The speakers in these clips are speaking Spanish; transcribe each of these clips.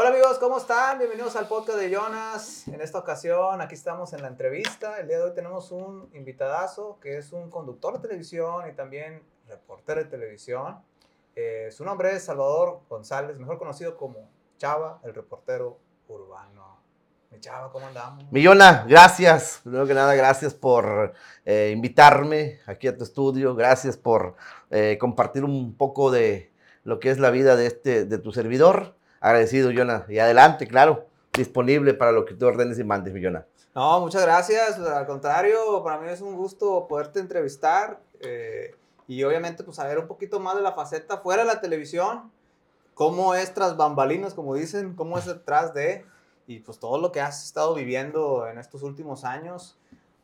Hola amigos, ¿cómo están? Bienvenidos al podcast de Jonas. En esta ocasión, aquí estamos en la entrevista. El día de hoy tenemos un invitadazo que es un conductor de televisión y también reportero de televisión. Eh, su nombre es Salvador González, mejor conocido como Chava, el reportero urbano. Mi Chava, ¿cómo andamos? Millona, gracias. Primero que nada, gracias por eh, invitarme aquí a tu estudio. Gracias por eh, compartir un poco de lo que es la vida de, este, de tu servidor. Agradecido, Yona. Y adelante, claro, disponible para lo que tú ordenes y mandes, Millona. No, muchas gracias. Al contrario, para mí es un gusto poderte entrevistar eh, y obviamente pues saber un poquito más de la faceta fuera de la televisión, cómo es tras bambalinas, como dicen, cómo es detrás de y pues todo lo que has estado viviendo en estos últimos años.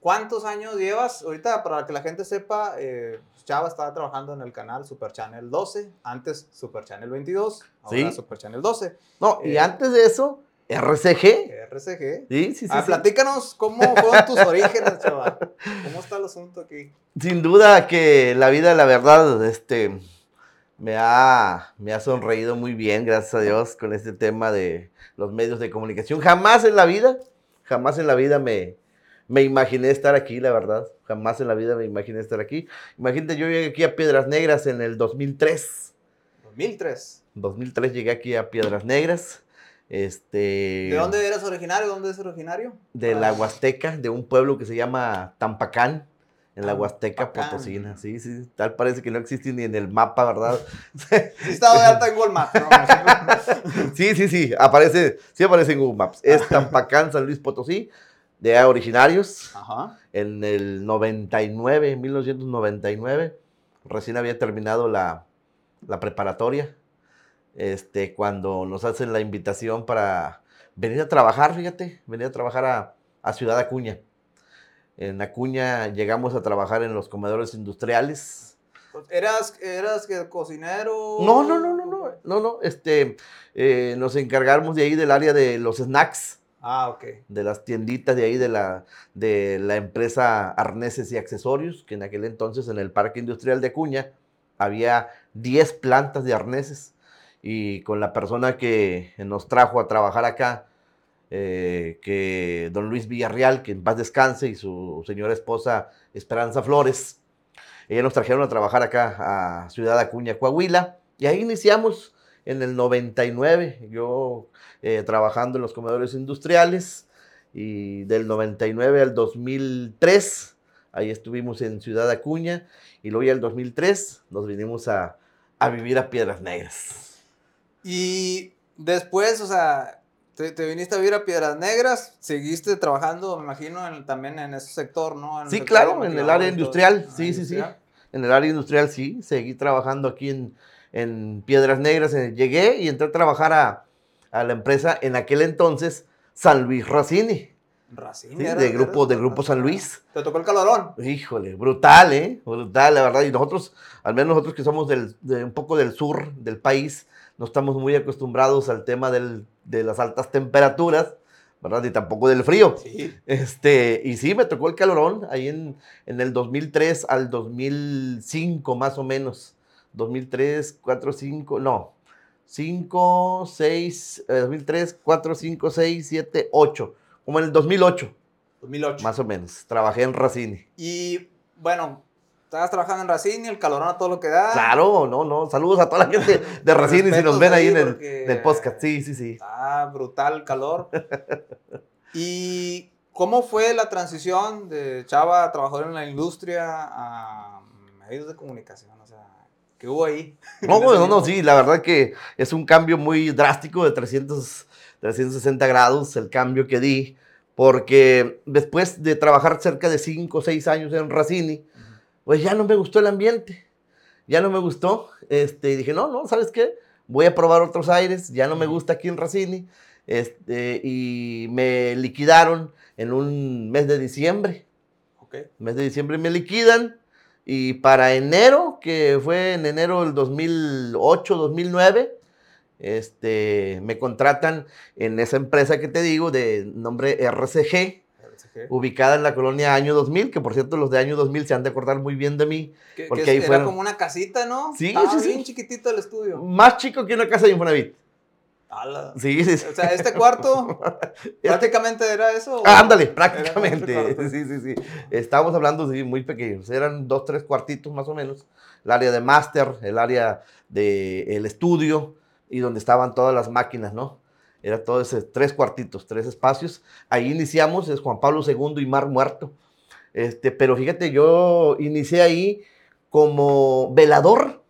¿Cuántos años llevas? Ahorita, para que la gente sepa, eh, Chava estaba trabajando en el canal Super Channel 12, antes Super Channel 22, ahora Super Channel 12. No, y eh, antes de eso, RCG. RCG. Sí, sí, sí. Ah, platícanos cómo fueron tus orígenes, Chava. ¿Cómo está el asunto aquí? Sin duda que la vida, la verdad, este, me ha, me ha sonreído muy bien, gracias a Dios, con este tema de los medios de comunicación. Jamás en la vida, jamás en la vida me, me imaginé estar aquí, la verdad. Jamás en la vida me imaginé estar aquí. Imagínate, yo llegué aquí a Piedras Negras en el 2003. 2003. 2003 llegué aquí a Piedras Negras. Este, ¿De dónde eras originario? ¿Dónde es originario? De la Huasteca, de un pueblo que se llama Tampacán en la Huasteca Potosina. Sí, sí, tal parece que no existe ni en el mapa, ¿verdad? sí, estaba de alta en Google Maps. ¿no? sí, sí, sí, aparece, sí aparece en Google Maps. Es Tampacán, San Luis Potosí, de originarios. Ajá. En el 99, 1999, recién había terminado la, la preparatoria. Este, cuando nos hacen la invitación para venir a trabajar, fíjate, venir a trabajar a, a Ciudad Acuña. En Acuña llegamos a trabajar en los comedores industriales. ¿Eras, eras cocinero? No, no, no, no, no, no, no. Este, eh, nos encargamos de ahí del área de los snacks. Ah, ok. De las tienditas de ahí de la, de la empresa Arneses y Accesorios, que en aquel entonces en el Parque Industrial de Acuña había 10 plantas de arneses. Y con la persona que nos trajo a trabajar acá, eh, que don Luis Villarreal, que en paz descanse, y su señora esposa Esperanza Flores. Ella nos trajeron a trabajar acá a Ciudad Acuña, Coahuila, y ahí iniciamos en el 99, yo eh, trabajando en los comedores industriales, y del 99 al 2003, ahí estuvimos en Ciudad Acuña, y luego ya el 2003 nos vinimos a, a vivir a Piedras Negras. Y después, o sea, te, viniste a vivir a Piedras Negras, seguiste trabajando, me imagino, también en ese sector, ¿no? sí, claro, en el área industrial, sí, sí, sí. En el área industrial, sí, seguí trabajando aquí en, en Piedras Negras. Eh, llegué y entré a trabajar a, a, la empresa en aquel entonces, San Luis Racini. Racini. Sí, de, grupo, de Grupo San Luis. ¿Te tocó el calorón? Híjole, brutal, ¿eh? Brutal, la verdad. Y nosotros, al menos nosotros que somos del, de un poco del sur del país, no estamos muy acostumbrados al tema del de las altas temperaturas, ¿verdad? Y tampoco del frío. Sí. Este, y sí, me tocó el calorón ahí en, en el 2003 al 2005 más o menos. 2003, 4, 5, no. 5, 6, 2003, 4, 5, 6, 7, 8. Como en el 2008. 2008. Más o menos. Trabajé en Racini. Y bueno, Estabas trabajando en Racini, el calorón a todo lo que da. Claro, no, no. Saludos a toda la gente de Racini si nos ven ahí en el, podcast. Sí, sí, sí. Ah, brutal el calor. ¿Y cómo fue la transición de Chava, trabajador en la industria, a medios de comunicación? O sea, ¿qué hubo ahí? No, no, no, sí. La verdad que es un cambio muy drástico de 300, 360 grados el cambio que di. Porque después de trabajar cerca de 5 o 6 años en Racini, pues ya no me gustó el ambiente, ya no me gustó. Este, y dije, no, no, ¿sabes qué? Voy a probar otros aires, ya no me gusta aquí en Racini. Este, y me liquidaron en un mes de diciembre. Ok. Mes de diciembre me liquidan. Y para enero, que fue en enero del 2008, 2009, este, me contratan en esa empresa que te digo de nombre RCG ubicada en la colonia Año 2000, que por cierto los de Año 2000 se han de acordar muy bien de mí. porque ahí era como una casita, ¿no? Sí, Estaba sí, bien chiquitito el estudio. Más chico que una casa de Infonavit. Ala. Sí, sí, sí. O sea, este cuarto prácticamente era eso. Ah, ándale, prácticamente. Sí, sí, sí. Estábamos hablando de muy pequeños. Eran dos, tres cuartitos más o menos. El área de máster, el área del estudio y donde estaban todas las máquinas, ¿no? Era todo ese, tres cuartitos, tres espacios. Ahí iniciamos, es Juan Pablo II y Mar Muerto. Este, pero fíjate, yo inicié ahí como velador.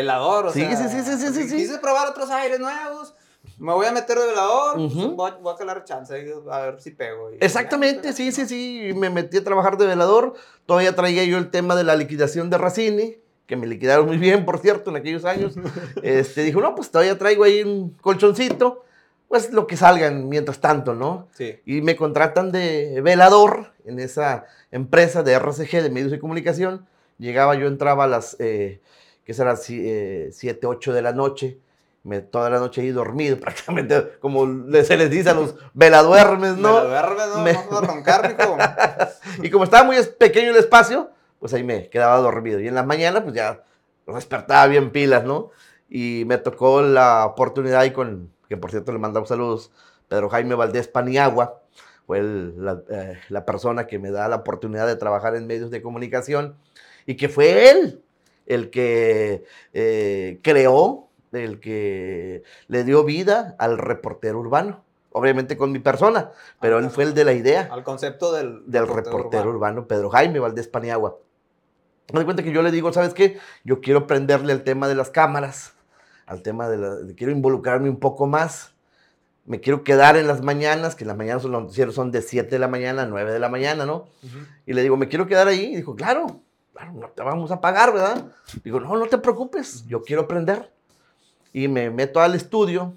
Velador, o Sí, sea. sí, sí, sí, sí, sí, sí. Quise probar otros aires nuevos. Me voy a meter de velador. pues, Ujú. voy, a- voy a calar chance a ver si pego. y- Exactamente, ya, sí, sí, sí. Me metí a trabajar de velador. Todavía traía yo el tema de la liquidación de Racini, que me liquidaron muy bien, por cierto, en aquellos años. Este, dijo, no, pues todavía traigo ahí un colchoncito. Pues lo que salgan mientras tanto, ¿no? Sí. Y me contratan de velador en esa empresa de RCG, de medios de comunicación. Llegaba, yo entraba a las, eh, que será 7, 8 de la noche. Me, toda la noche ahí dormido, prácticamente, como se les dice a los veladuermes, ¿No? ¿no? Me la duerme, ¿no? Me- Vamos a roncar, mijo. Y como estaba muy es- pequeño el espacio, pues ahí me quedaba dormido. Y en la mañana, pues ya despertaba bien pilas, ¿no? Y me tocó la oportunidad y con, que por cierto le mandamos saludos, Pedro Jaime Valdés Paniagua, fue el- la, eh, la persona que me da la oportunidad de trabajar en medios de comunicación y que fue él el que eh, creó, el que le dio vida al reportero urbano. Obviamente con mi persona, pero él fue el de la idea Al concepto del, del reportero urbano Pedro Jaime Valdés Paniagua. Me doy cuenta que yo le digo, ¿sabes qué? Yo quiero prenderle al tema de las cámaras, al tema de la... quiero involucrarme un poco más. Me quiero quedar en las mañanas, que las mañanas los noticieros son de 7 de la mañana a 9 de la mañana, ¿no? Y le digo, me quiero quedar ahí. Y dijo, claro, no te vamos a pagar, ¿verdad? Digo, no, no te preocupes, yo quiero aprender. Y me meto al estudio,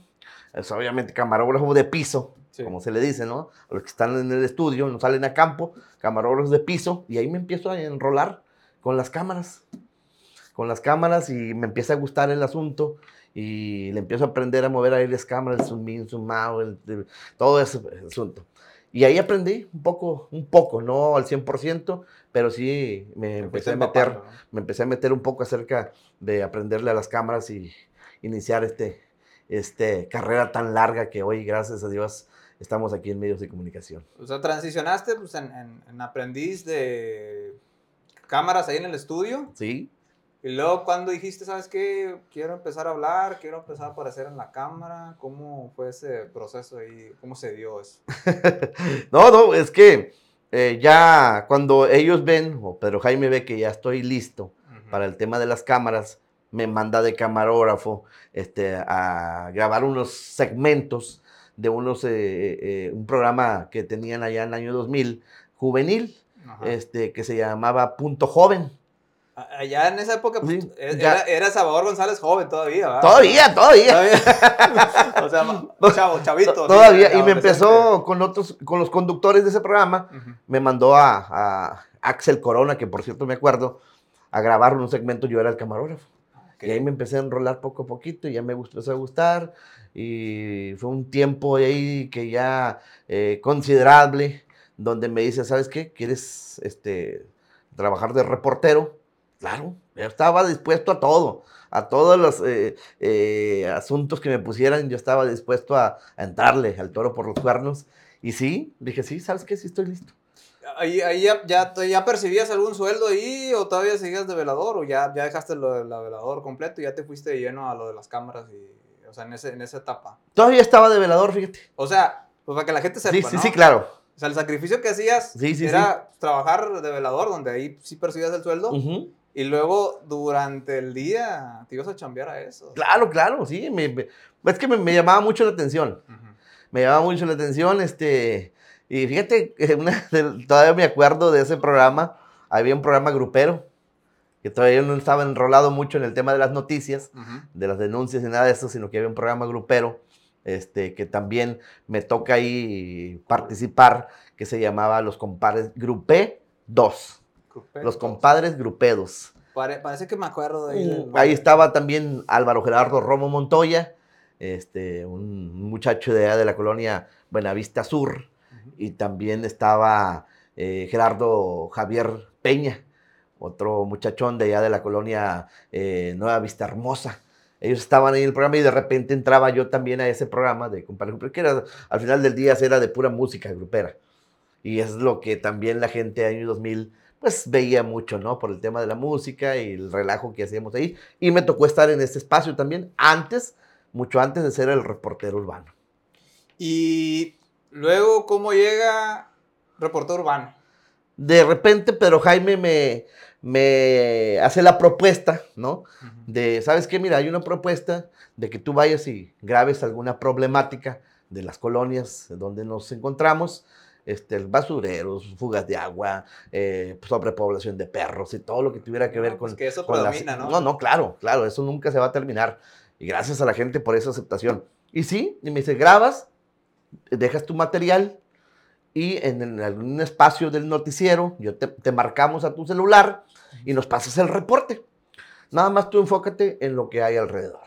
es obviamente camarógrafo de piso, Sí. como se le dice, ¿no? A los que están en el estudio, no salen a campo, camarógrafos de piso, y ahí me empiezo a enrolar con las cámaras. Con las cámaras y me empieza a gustar el asunto y le empiezo a aprender a mover ahí las cámaras, el zoom in, zoom out, el- el- todo ese asunto. Y ahí aprendí un poco, un poco, no al 100%, pero sí me empecé a meter, empapando, ¿no? me empecé a meter un poco acerca de aprenderle a las cámaras y iniciar este, este carrera tan larga que hoy, gracias a Dios, estamos aquí en medios de comunicación. O sea, transicionaste pues, en, en- en aprendiz de cámaras ahí en el estudio. ¿Sí? Y luego, cuando dijiste, ¿sabes qué? Quiero empezar a hablar, quiero empezar a aparecer en la cámara. ¿Cómo fue ese proceso ahí? ¿Cómo se dio eso? No, no, es que eh, ya cuando ellos ven, o Pedro Jaime ve que ya estoy listo para el tema de las cámaras, me manda de camarógrafo este, a grabar unos segmentos de unos, eh, eh, un programa que tenían allá en el año 2000, juvenil, Ajá. este, que se llamaba Punto Joven. Allá en esa época, pues, Sí, e- era, era Salvador González joven todavía, ¿verdad? Todavía, todavía. O sea, chavo, chavito. Todavía, y me empezó con otros, con los conductores de ese programa, me mandó a, a Axel Corona, que por cierto me acuerdo, a grabar un segmento, yo era el camarógrafo. Y ahí me empecé a enrolar poco a poquito y ya me gustó, empezó a gustar. Y fue un tiempo ahí que ya eh, considerable, donde me dice, ¿sabes qué? ¿Quieres este, trabajar de reportero? Claro, yo estaba dispuesto a todo, a todos los eh, eh, asuntos que me pusieran, yo estaba dispuesto a, a entrarle al toro por los cuernos. Y sí, dije, sí, ¿sabes qué? Sí estoy listo. Ahí, ahí ya, ya, ya percibías algún sueldo ahí o todavía seguías de velador o ya, ya dejaste lo de la velador completo y ya te fuiste de lleno a lo de las cámaras y, o sea, en, ese, en esa etapa. Todavía estaba de velador, fíjate. O sea, pues para que la gente sepa, Sí, sí, ¿no? sí, claro. O sea, el sacrificio que hacías Sí, sí, era trabajar de velador, donde ahí sí percibías el sueldo, Ujú. Y luego durante el día te ibas a chambear a eso. Claro, claro, sí. me- me- es que me, me llamaba mucho la atención. Ujú. Me llamaba mucho la atención, este... Y fíjate, una todavía me acuerdo de ese programa. Había un programa grupero, que todavía no estaba enrolado mucho en el tema de las noticias, Ujú. de las denuncias y nada de eso, sino que había un programa grupero, este, que también me toca ahí participar, que se llamaba Los Compadres Grupé 2. Los. Compadres Grupedos. Pare- parece que me acuerdo de ahí. Ahí estaba también Álvaro Gerardo Romo Montoya, este, un muchacho de allá de la colonia Buenavista Sur, y también estaba eh, Gerardo Javier Peña, otro muchachón de allá de la colonia eh, Nueva Vista Hermosa. Ellos estaban ahí en el programa y de repente entraba yo también a ese programa de compadre grupero, que era, al final del día era de pura música grupera. Y es lo que también la gente año 2000 pues veía mucho, ¿no? Por el tema de la música y el relajo que hacíamos ahí. Y me tocó estar en este espacio también antes, mucho antes de ser el reportero urbano. Y luego, ¿cómo llega reportero urbano? De repente, pero Jaime me, me hace la propuesta, ¿no? De, ¿sabes qué? Mira, hay una propuesta de que tú vayas y grabes alguna problemática de las colonias donde nos encontramos este, basureros, fugas de agua, eh, sobrepoblación de perros y todo lo que tuviera que ver pues con... que eso con predomina, ¿no? No, no, claro, claro, eso nunca se va a terminar. Y gracias a la gente por esa aceptación. Y sí, y me dice, grabas, dejas tu material y en, algún espacio del noticiero, yo te, te marcamos a tu celular y nos pasas el reporte. Nada más tú enfócate en lo que hay alrededor.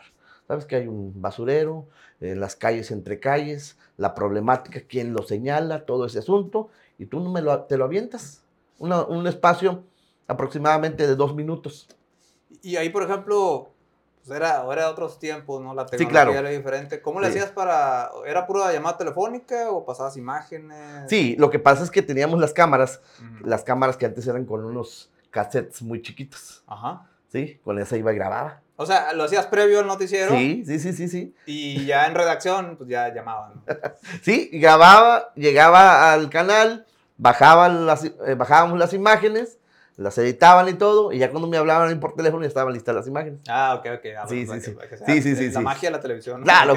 Sabes que hay un basurero, en las calles entre calles, la problemática, quién lo señala, todo ese asunto, y tú me lo, te lo avientas. un espacio aproximadamente de dos minutos. Y ahí, por ejemplo, pues era, era otros tiempos, ¿no? La tecnología era diferente. ¿Cómo le hacías para...? ¿Era pura llamada telefónica o pasabas imágenes? Sí, lo que pasa es que teníamos las cámaras, las cámaras que antes eran con unos cassettes muy chiquitos. Ajá. Sí, con esa iba y grababa. O sea, ¿lo hacías previo al noticiero? Sí, sí, sí, sí, sí. Y ya en redacción, pues ya llamaban. sí, grababa, llegaba al canal, bajaban las, eh, bajábamos las imágenes, las editaban y todo, y ya cuando me hablaban por teléfono ya estaban listas las imágenes. Ah, ok, ok. Ah, sí, sí, sí. sí, sí, sí. La magia de la televisión. Claro.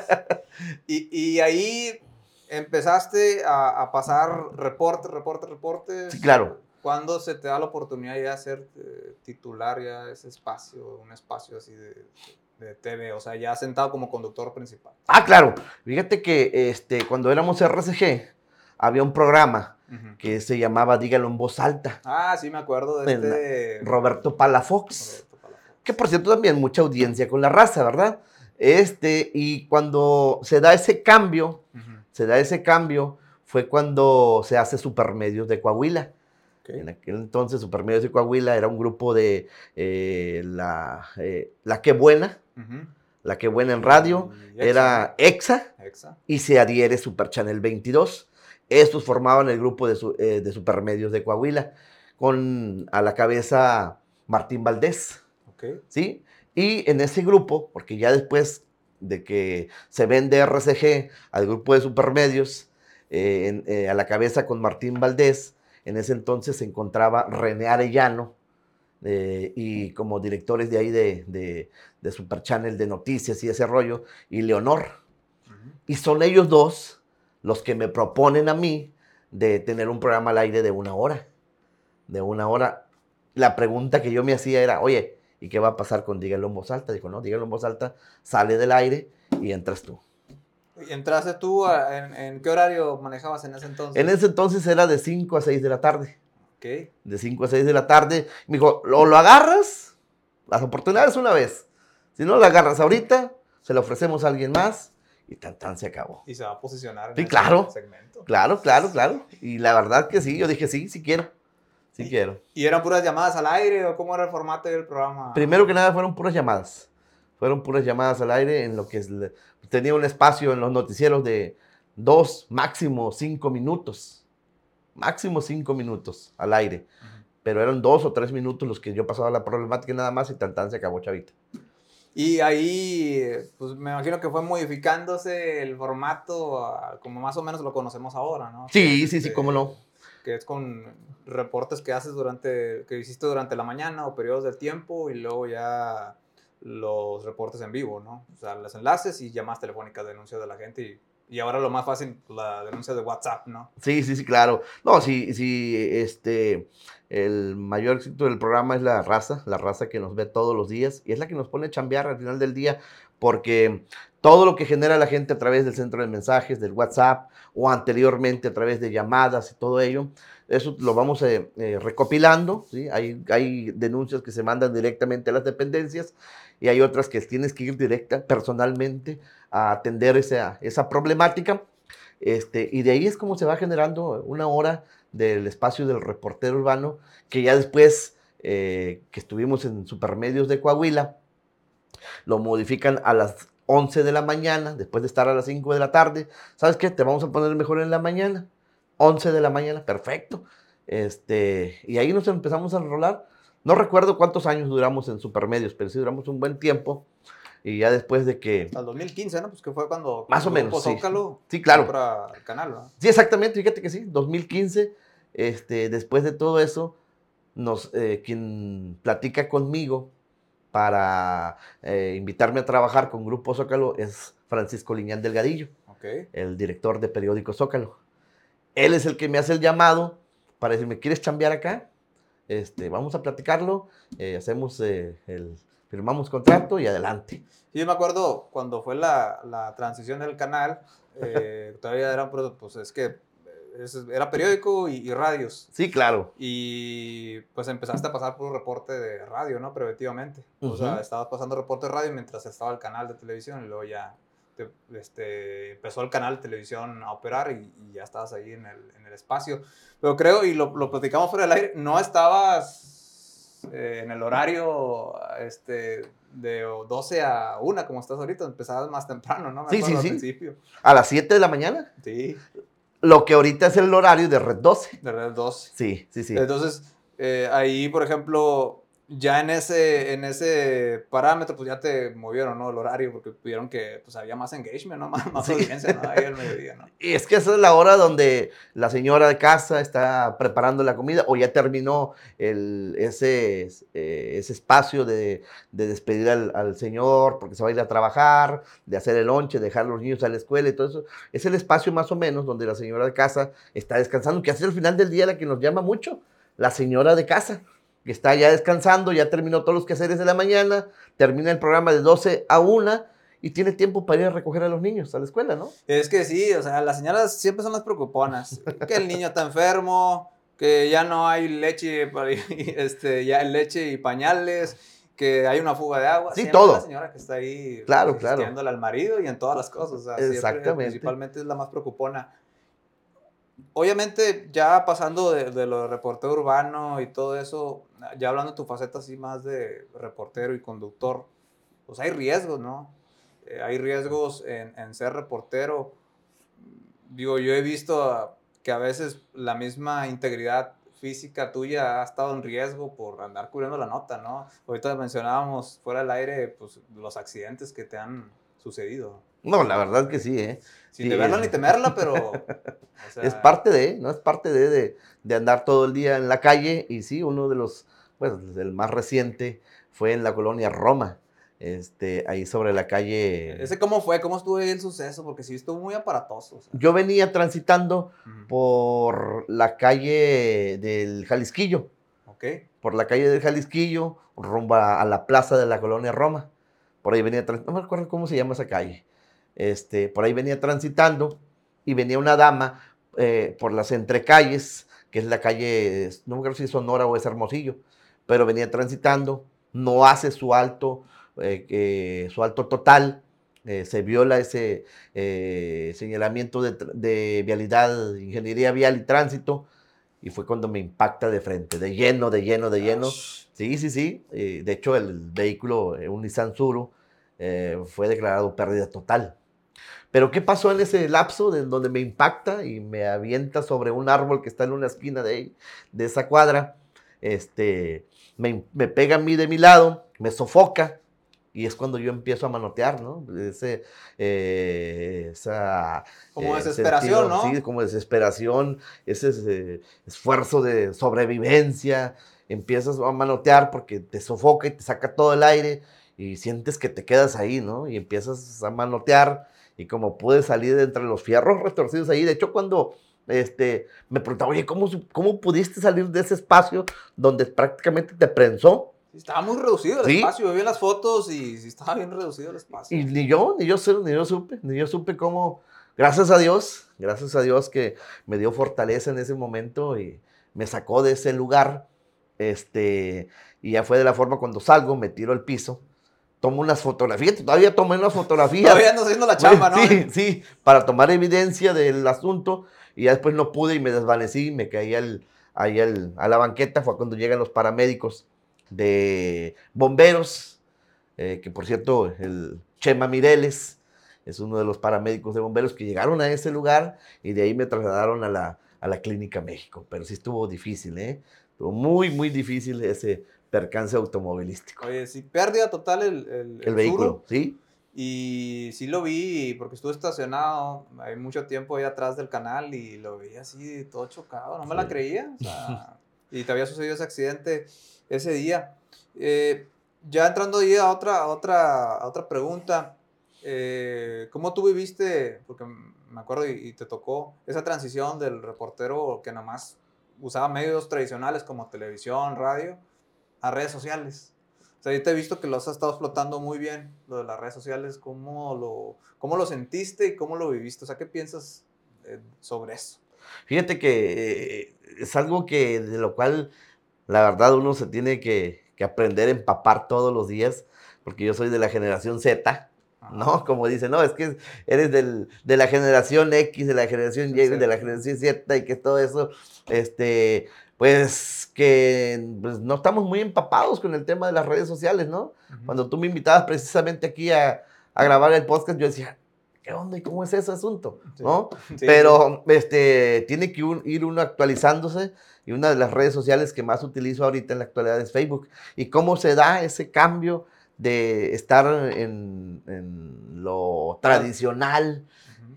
y, y, ahí empezaste a, a pasar reportes, reportes, reportes. Sí, claro ¿Cuándo se te da la oportunidad de hacer eh, titular ya ese espacio, un espacio así de, de, TV? O sea, ya sentado como conductor principal. Ah, claro. Fíjate que este, cuando éramos RCG, había un programa que se llamaba Dígalo en voz alta. Ah, sí, me acuerdo de este... Roberto Palafox. Que por cierto también mucha audiencia con la raza, ¿verdad? Este, y cuando se da ese cambio, se da ese cambio, fue cuando se hace Supermedios de Coahuila en aquel entonces, Supermedios de Coahuila era un grupo de eh, la, eh, la Que Buena, la Que Buena en radio, era EXA, y se adhiere Super Channel 22. Estos formaban el grupo de, eh, de Supermedios de Coahuila, con a la cabeza Martín Valdés. ¿sí? Y en ese grupo, porque ya después de que se vende RCG al grupo de Supermedios, a la cabeza con Martín Valdés, en ese entonces se encontraba René Arellano eh, y como directores de ahí de, de, Super Channel de noticias y ese rollo, y Leonor. Y son ellos dos los que me proponen a mí de tener un programa al aire de una hora. De una hora. La pregunta que yo me hacía era, oye, ¿y qué va a pasar con Dígalo en voz alta? Dijo, no, Dígalo en voz alta, sale del aire y entras tú. ¿Entraste tú? en, qué horario manejabas en ese entonces? En ese entonces era de 5 a 6 de la tarde. Ok. De 5 a 6 de la tarde. Me dijo, ¿lo, lo agarras? Las oportunidades una vez. Si no lo agarras ahorita, se lo ofrecemos a alguien más y tan tan se acabó. Y se va a posicionar en sí, claro, segmento. Claro, claro, claro. Y la verdad que sí, yo dije sí, sí quiero. Sí quiero. ¿Y eran puras llamadas al aire o cómo era el formato del programa? Primero que nada fueron puras llamadas. Fueron puras llamadas al aire en lo que es tenía un espacio en los noticieros de dos, máximo cinco minutos. Máximo cinco minutos al aire. Pero eran dos o tres minutos los que yo pasaba la problemática nada más y tan tan se acabó Chavita. Y ahí, pues me imagino que fue modificándose el formato como más o menos lo conocemos ahora, ¿no? Sí, sí, sí, cómo no. Que es con reportes que haces durante, que hiciste durante la mañana o periodos del tiempo y luego ya los reportes en vivo, ¿no? O sea, los enlaces y llamadas telefónicas, denuncias de la gente y, y, ahora lo más fácil, la denuncia de WhatsApp, ¿no? Sí, sí, sí, claro. No, sí, sí, este, el mayor éxito del programa es la raza, la raza que nos ve todos los días y es la que nos pone a chambear al final del día porque todo lo que genera la gente a través del centro de mensajes, del WhatsApp o anteriormente a través de llamadas y todo ello, eso lo vamos eh, eh, recopilando, ¿sí? hay, hay denuncias que se mandan directamente a las dependencias y hay otras que tienes que ir directa, personalmente, a atender esa, esa problemática. Este, y de ahí es como se va generando una hora del espacio del reportero urbano, que ya después eh, que estuvimos en Supermedios de Coahuila, lo modifican a las 11 de la mañana, después de estar a las 5 de la tarde. ¿Sabes qué? Te vamos a poner mejor en la mañana. 11 de la mañana, perfecto. Este, y ahí nos empezamos a enrolar. No recuerdo cuántos años duramos en Supermedios, pero sí duramos un buen tiempo. Y ya después de que... Al 2015, ¿no? Pues que fue cuando... Más o menos, sí. Zócalo Sí, claro. compra el canal, ¿no? Sí, exactamente, fíjate que sí, 2015, este, después de todo eso, nos, eh, quien platica conmigo para eh, invitarme a trabajar con Grupo Zócalo es Francisco Liñán Delgadillo, Ok. el director de periódico Zócalo. Él es el que me hace el llamado para decirme, ¿quieres chambear acá? Este, vamos a platicarlo, eh, hacemos eh, el, firmamos contrato y adelante. Sí, yo me acuerdo cuando fue la, la transición del canal, eh, todavía eran, pues es que era periódico y, y radios. Sí, claro. Y pues empezaste a pasar por reporte de radio, ¿no? Preventivamente. O sea, estabas pasando reporte de radio mientras estaba el canal de televisión y luego ya te- este, empezó el canal de televisión a operar y, y ya estabas ahí en el, en el espacio. Pero creo, y lo, lo platicamos fuera del aire, no estabas eh, en el horario este, de 12 a 1 como estás ahorita, empezabas más temprano, ¿no? Me Sí, sí, al sí. principio. A las 7 de la mañana, Sí, lo que ahorita es el horario de Red 12. de red 12. Sí, sí, sí. Entonces, eh, ahí, por ejemplo, ya en ese, en ese parámetro, pues ya te movieron, ¿no? El horario, porque vieron que pues, había más engagement, ¿no? Más, más Sí. audiencia, ¿no? Ahí al mediodía, ¿no? Y es que esa es la hora donde la señora de casa está preparando la comida o ya terminó el, ese, eh, ese espacio de, de despedir al, al señor porque se va a ir a trabajar, de hacer el lonche, dejar a los niños a la escuela y todo eso. Es el espacio más o menos donde la señora de casa está descansando, que hace al final del día la que nos llama mucho, la señora de casa, que está ya descansando, ya terminó todos los quehaceres de la mañana, termina el programa de 12 a 1 y tiene tiempo para ir a recoger a los niños a la escuela, ¿no? Es que sí, o sea, las señoras siempre son las preocuponas. Que el niño está enfermo, que ya no hay leche, para, este, ya hay leche y pañales, que hay una fuga de agua. Sí, Siempre todo. La señora que está ahí Claro, claro. al marido y en todas las cosas. o sea, siempre, Exactamente. principalmente es la más preocupona. Obviamente, ya pasando de, de lo de reportero urbano y todo eso, ya hablando de tu faceta así más de reportero y conductor, pues hay riesgos, ¿no? Eh, hay riesgos en, en ser reportero. Digo, yo he visto que a veces la misma integridad física tuya ha estado en riesgo por andar cubriendo la nota, ¿no? Ahorita mencionábamos fuera del aire, pues, los accidentes que te han sucedido. No, la verdad que sí, ¿eh? Sin Sí, deberla es- ni temerla, pero... o sea, es parte de, ¿no? Es parte de, de, de andar todo el día en la calle. Y sí, uno de los, pues, el más reciente fue en la colonia Roma, este, ahí sobre la calle. ¿Ese cómo fue? ¿Cómo estuvo ahí el suceso? Porque sí estuvo muy aparatoso. o sea. Yo venía transitando por la calle del Jalisquillo, Ok. por la calle del Jalisquillo, rumbo a, la plaza de la colonia Roma. Por ahí venía, trans- no me acuerdo cómo se llama esa calle. Este, por ahí venía transitando y venía una dama eh, por las entrecalles, que es la calle, no me acuerdo si es Sonora o es Hermosillo, pero venía transitando, no hace su alto, eh, eh, su alto total, eh, se viola ese señalamiento de, vialidad, ingeniería vial y tránsito, y fue cuando me impacta de frente, de lleno, de lleno, de lleno. Sí, sí, sí. de hecho, el vehículo, eh, un Nissan Suru, eh, fue declarado pérdida total. Pero ¿qué pasó en ese lapso de donde me impacta y me avienta sobre un árbol que está en una esquina de, ahí, de esa cuadra? Este, me, me pega a mí de mi lado, me sofoca y es cuando yo empiezo a manotear, ¿no? Ese, eh, esa, Como eh, desesperación, sentido, ¿no? Sí, como desesperación, ese esfuerzo de sobrevivencia. Empiezas a manotear porque te sofoca y te saca todo el aire y sientes que te quedas ahí, ¿no? Y empiezas a manotear y como pude salir de entre los fierros retorcidos ahí. De hecho, cuando este, me preguntaba, oye, ¿cómo, ¿cómo pudiste salir de ese espacio donde prácticamente te prensó? Estaba muy reducido el Sí. espacio. Yo vi las fotos y estaba bien reducido el espacio. Y ni yo, ni yo, sé- ni yo supe, ni yo supe cómo, gracias a Dios, gracias a Dios que me dio fortaleza en ese momento y me sacó de ese lugar, este, y ya fue de la forma cuando salgo, me tiro al piso, tomo unas fotografías, todavía tomé unas fotografías. Todavía ando haciendo la chamba, ¿no? Sí, sí, para tomar evidencia del asunto y ya después no pude y me desvanecí, me caí al, ahí al- a la banqueta, fue cuando llegan los paramédicos de bomberos, eh, que por cierto, el Chema Mireles es uno de los paramédicos de bomberos que llegaron a ese lugar y de ahí me trasladaron a la, a la Clínica México. Pero sí estuvo difícil, ¿eh? Estuvo muy, muy difícil ese percance automovilístico. Oye, sí, pérdida total el, el, el vehículo, ¿sí? Y sí lo vi porque estuve estacionado hay mucho tiempo ahí atrás del canal y lo vi así todo chocado, no me la creía. O sea, y te había sucedido ese accidente ese día. Eh, ya entrando ahí a otra, otra, a otra pregunta, eh, ¿cómo tú viviste, porque me acuerdo y, y, te tocó, esa transición del reportero que nada más usaba medios tradicionales como televisión, radio, a redes sociales? O sea, yo te he visto que los has estado explotando muy bien, lo de las redes sociales. ¿Cómo lo, cómo lo sentiste y cómo lo viviste? O sea, ¿qué piensas eh, sobre eso? Fíjate que eh, es algo que de lo cual la verdad uno se tiene que, que, aprender a empapar todos los días, porque yo soy de la generación Z, ¿no? Como dice, no, es que eres del, de la generación X, de la generación Y, de la generación Z y que todo eso, este, pues que pues, no estamos muy empapados con el tema de las redes sociales, ¿no? Uh -huh. Cuando tú me invitabas precisamente aquí a, a, grabar el podcast, yo decía, ¿qué onda y cómo es ese asunto? Sí. ¿No? Sí, Pero. Este, tiene que un, ir uno actualizándose y una de las redes sociales que más utilizo ahorita en la actualidad es Facebook. ¿Y cómo se da ese cambio de estar en, en lo tradicional?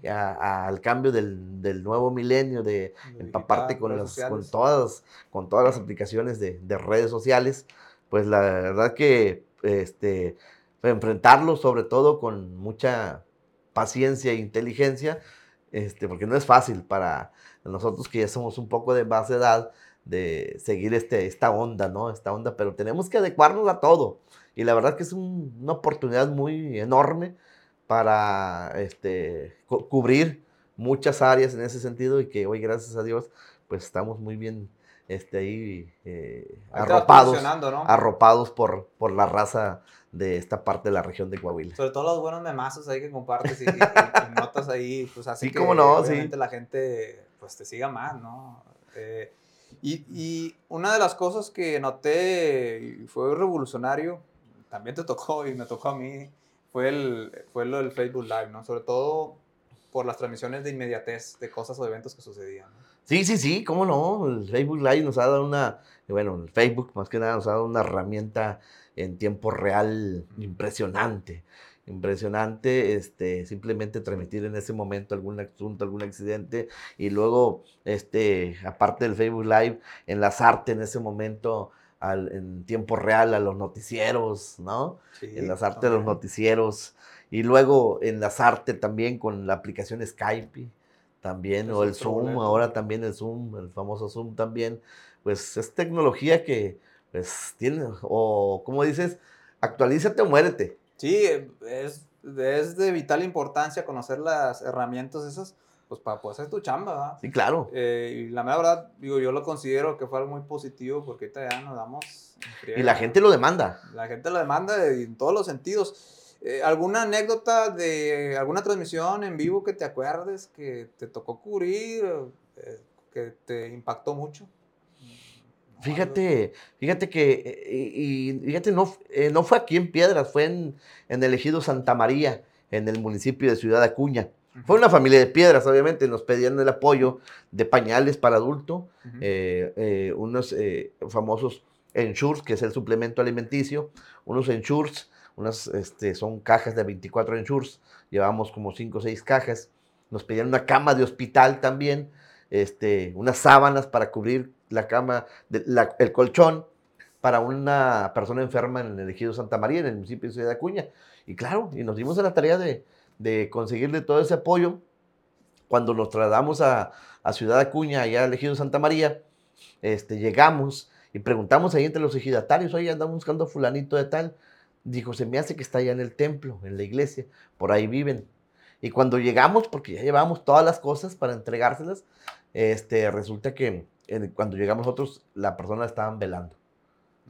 A, a, al cambio del, del, nuevo milenio, de empaparte con, las, con, todas, con todas las aplicaciones de, de, redes sociales, pues la verdad que este, enfrentarlo sobre todo con mucha paciencia e inteligencia, este, porque no es fácil para nosotros que ya somos un poco de más edad de seguir este, esta onda, ¿no? Esta onda, pero tenemos que adecuarnos a todo. Y la verdad que es un, una oportunidad muy enorme para este, cu cubrir muchas áreas en ese sentido y que hoy, gracias a Dios, pues estamos muy bien este, ahí eh, arropados, ¿no? arropados por, por la raza de esta parte de la región de Coahuila. Sobre todo los buenos memazos ahí que compartes y, y, y notas ahí, pues así sí, que cómo no, obviamente sí. la gente pues te siga más, ¿no? Eh, y, y, una de las cosas que noté y fue revolucionario, también te tocó y me tocó a mí, fue, el, fue lo del Facebook Live, ¿no? Sobre todo por las transmisiones de inmediatez de cosas o eventos que sucedían. ¿no? Sí, sí, sí, cómo no. El Facebook Live nos ha dado una, bueno, el Facebook más que nada nos ha dado una herramienta en tiempo real impresionante. Impresionante, este, simplemente transmitir en ese momento algún asunto, algún accidente y luego, este, aparte del Facebook Live, enlazarte en ese momento al, en tiempo real a los noticieros, ¿no? Sí, enlazarte también. a los noticieros y luego enlazarte también con la aplicación Skype también, o el Zoom, problema. ahora también el Zoom, el famoso Zoom también, pues es tecnología que pues tiene, o como dices, actualízate o muérete. Sí, es, es de vital importancia conocer las herramientas esas, pues para poder hacer tu chamba, ¿verdad? Sí, claro. Eh, y la verdad, digo, yo lo considero que fue algo muy positivo porque ahorita ya nos damos... Y la gente lo demanda. La gente lo demanda en todos los sentidos. Eh, ¿Alguna anécdota de alguna transmisión en vivo que te acuerdes que te tocó cubrir, eh, que te impactó mucho? Fíjate, fíjate que, y, y fíjate, no, eh, no fue aquí en Piedras, fue en, en el ejido Santa María, en el municipio de Ciudad Acuña. Fue una familia de piedras, obviamente, nos pedían el apoyo de pañales para adulto, uh -huh. eh, eh, unos famosos ensures, que es el suplemento alimenticio, unos ensures, unas, este, son cajas de 24 ensures, llevamos como 5 o 6 cajas, nos pedían una cama de hospital también, este, unas sábanas para cubrir la cama, de, la, el colchón para una persona enferma en el ejido Santa María, en el municipio de Ciudad Acuña. Y claro, y nos dimos a la tarea de, de conseguirle todo ese apoyo. Cuando nos trasladamos a, a Ciudad Acuña, allá al ejido Santa María, este, llegamos y preguntamos ahí entre los ejidatarios, oye, andamos buscando a fulanito de tal. Dijo, se me hace que está allá en el templo, en la iglesia, por ahí viven. Y cuando llegamos, porque ya llevábamos todas las cosas para entregárselas, este, resulta que cuando llegamos nosotros, la persona estaban velando.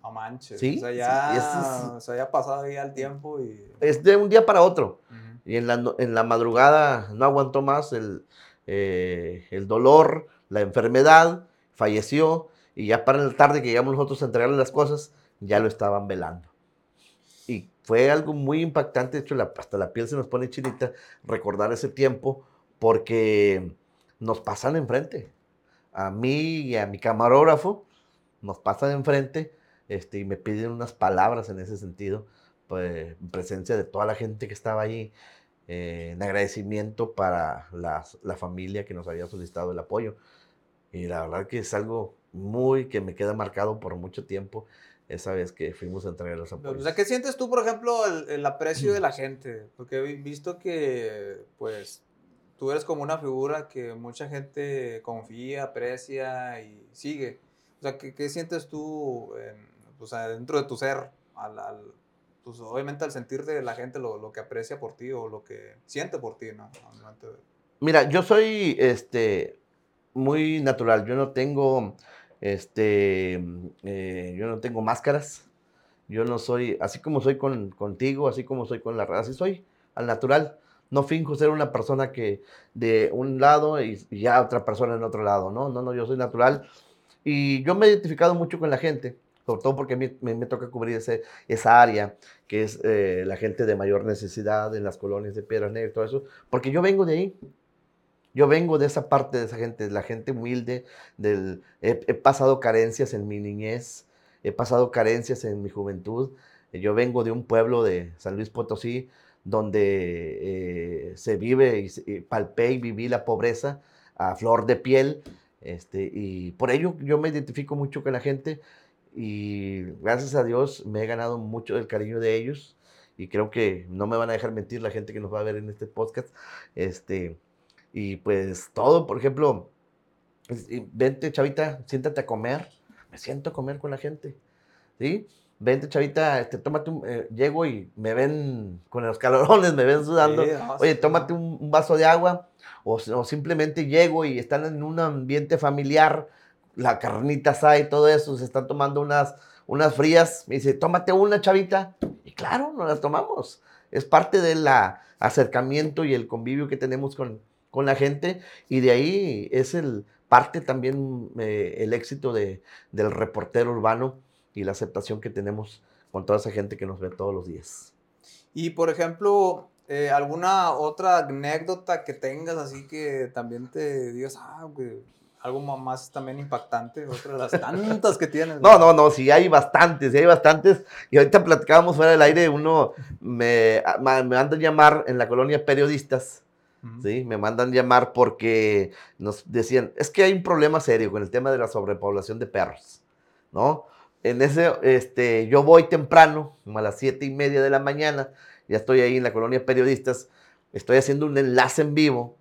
No manches. ¿Sí? O sea, ya sí, se había pasado ya el tiempo y... Es de un día para otro. Uh -huh. Y en la, en la madrugada no aguantó más el, eh, el dolor, la enfermedad, falleció. Y ya para la tarde que llegamos nosotros a entregarle las cosas, ya lo estaban velando. Y fue algo muy impactante, de hecho la, hasta la piel se nos pone chinita recordar ese tiempo porque nos pasan enfrente. A mí y a mi camarógrafo nos pasan enfrente este, y me piden unas palabras en ese sentido, pues, en presencia de toda la gente que estaba eh, en agradecimiento para la, la familia que nos había solicitado el apoyo. Y la verdad que es algo muy que me queda marcado por mucho tiempo esa vez que fuimos a entregar los apoyos. O sea, ¿qué sientes tú, por ejemplo, el, el aprecio de la gente? Porque he visto que, pues, tú eres como una figura que mucha gente confía, aprecia y sigue. O sea, ¿qué, qué sientes tú en, o sea, dentro de tu ser? Al, al, pues, obviamente al sentir de la gente lo, lo, que aprecia por ti o lo que siente por ti, ¿no? Mira, yo soy este, muy natural. Yo no tengo, este, eh, yo no tengo máscaras. Yo no soy, así como soy con, contigo, así como soy con la raza, así soy al natural. No finjo ser una persona que de un lado y, y ya otra persona en otro lado, ¿no? No, no, yo soy natural. Y yo me he identificado mucho con la gente, sobre todo porque me, me, me toca cubrir ese, esa área, que es eh, la gente de mayor necesidad en las colonias de Piedras Negras, todo eso, porque yo vengo de ahí. Yo vengo de esa parte de esa gente, de la gente humilde, del, he, he pasado carencias en mi niñez, he pasado carencias en mi juventud. Yo vengo de un pueblo de San Luis Potosí, donde eh, se vive y, y, palpé y viví la pobreza a flor de piel. Este, y por ello yo me identifico mucho con la gente y gracias a Dios me he ganado mucho el cariño de ellos y creo que no me van a dejar mentir la gente que nos va a ver en este podcast. Este, y pues todo, por ejemplo, vente chavita, siéntate a comer, me siento a comer con la gente, ¿sí? vente chavita, este, tómate un, eh, llego y me ven con los calorones, me ven sudando, sí, oye, tómate un, un, vaso de agua, o, o, simplemente llego y están en un ambiente familiar, la carnita asada y todo eso, se están tomando unas, unas frías, me dice, tómate una chavita, y claro, nos las tomamos, es parte del acercamiento y el convivio que tenemos con, con la gente, y de ahí es el parte también eh, el éxito de, del reportero urbano, y la aceptación que tenemos con toda esa gente que nos ve todos los días. Y por ejemplo, eh, ¿alguna otra anécdota que tengas así que también te digas, ah, que algo más también impactante, otra de las tantas que tienes? ¿no? no, no, sí hay bastantes, sí hay bastantes. Y ahorita platicábamos fuera del aire, uno me, me mandan llamar en la colonia periodistas. ¿Sí? Me mandan llamar porque nos decían, es que hay un problema serio con el tema de la sobrepoblación de perros, ¿no? en ese, este, yo voy temprano, como a las siete y media de la mañana, ya estoy ahí en la colonia periodistas, estoy haciendo un enlace en vivo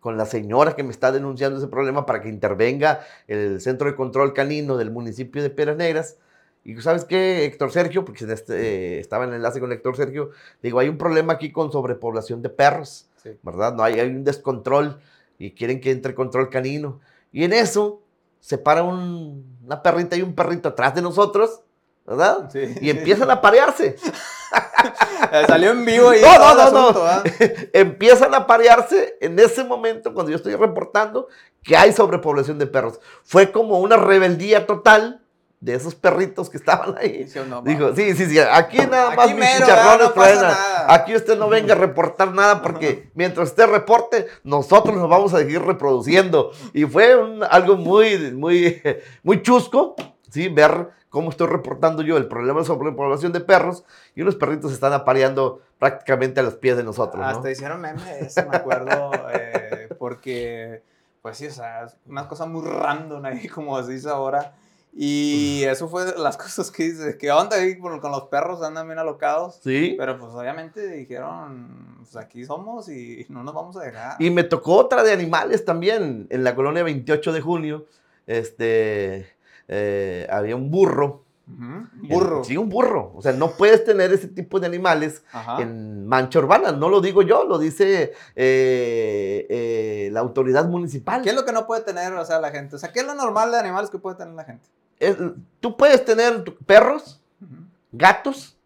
con la señora que me está denunciando ese problema para que intervenga el Centro de Control Canino del municipio de Piedras Negras. Y ¿sabes qué, Héctor Sergio? Porque este, eh, estaba en el enlace con Héctor Sergio. Digo, hay un problema aquí con sobrepoblación de perros, sí. ¿verdad? No hay, hay un descontrol y quieren que entre control canino. Y en eso se para un, una perrita y un perrito atrás de nosotros, ¿verdad? Sí. Y empiezan a parearse. Salió en vivo y no, no, no, asunto, no. ¿eh? empiezan a parearse en ese momento cuando yo estoy reportando que hay sobrepoblación de perros. Fue como una rebeldía total de esos perritos que estaban ahí. Sí, no, Dijo, sí, sí, sí, aquí nada más aquí mis mero, chicharrones no Aquí usted no venga a reportar nada porque mientras usted reporte, nosotros nos vamos a seguir reproduciendo. Y fue un, algo muy, muy, muy chusco, ¿sí? Ver cómo estoy reportando yo el problema de sobrepoblación de perros y unos perritos están apareando prácticamente a los pies de nosotros. Hasta ¿no? hicieron memes, me acuerdo, eh, porque, pues sí, o sea, una cosa muy random ahí, como se dice ahora. Y eso fue las cosas que dice, ¿qué onda con, los perros? Andan bien alocados. Sí. Pero pues obviamente dijeron, pues aquí somos y no nos vamos a dejar. Y me tocó otra de animales también, en la colonia 28 de junio, este, eh, había un burro. Uh -huh. Burro. Sí, un burro. O sea, no puedes tener ese tipo de animales Ajá. en mancha urbana. No lo digo yo, lo dice eh, eh, la autoridad municipal. ¿Qué es lo que no puede tener o sea, la gente? O sea, ¿qué es lo normal de animales que puede tener la gente? Es, tú puedes tener perros, uh -huh. gatos,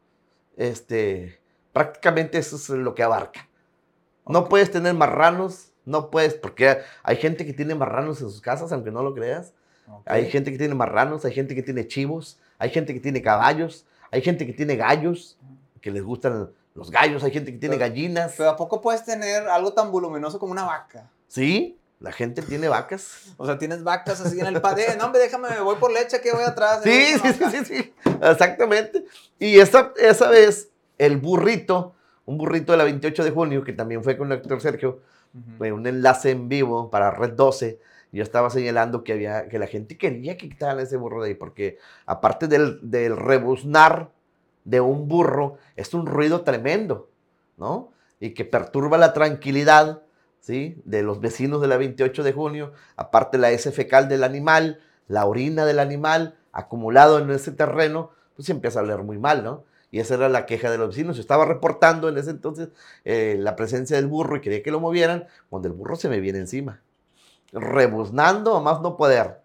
este, prácticamente eso es lo que abarca. Okay. No puedes tener marranos, no puedes, porque hay gente que tiene marranos en sus casas, aunque no lo creas. Okay. Hay gente que tiene marranos, hay gente que tiene chivos, hay gente que tiene caballos, hay gente que tiene gallos, que les gustan los gallos, hay gente que tiene Pero- gallinas. Pero ¿a poco puedes tener algo tan voluminoso como una vaca? Sí, la gente tiene vacas. O sea, tienes vacas así en el padre. No, hombre, déjame, me voy por leche, que voy atrás. Sí, Eh, sí, sí, sí, sí, exactamente. Y esa, esa vez, el burrito, un burrito de la 28 de junio, que también fue con el doctor Sergio, fue un enlace en vivo para Red 12. Yo estaba señalando que, había, que la gente quería que quitaran ese burro de ahí, porque aparte del, del rebuznar de un burro, es un ruido tremendo, ¿no? Y que perturba la tranquilidad, ¿sí? De los vecinos de la 28 de junio, aparte la S fecal del animal, la orina del animal acumulado en ese terreno, pues empieza a oler muy mal, ¿no? Y esa era la queja de los vecinos. Yo estaba reportando en ese entonces eh, la presencia del burro y quería que lo movieran, cuando el burro se me viene encima, rebuznando a más no poder,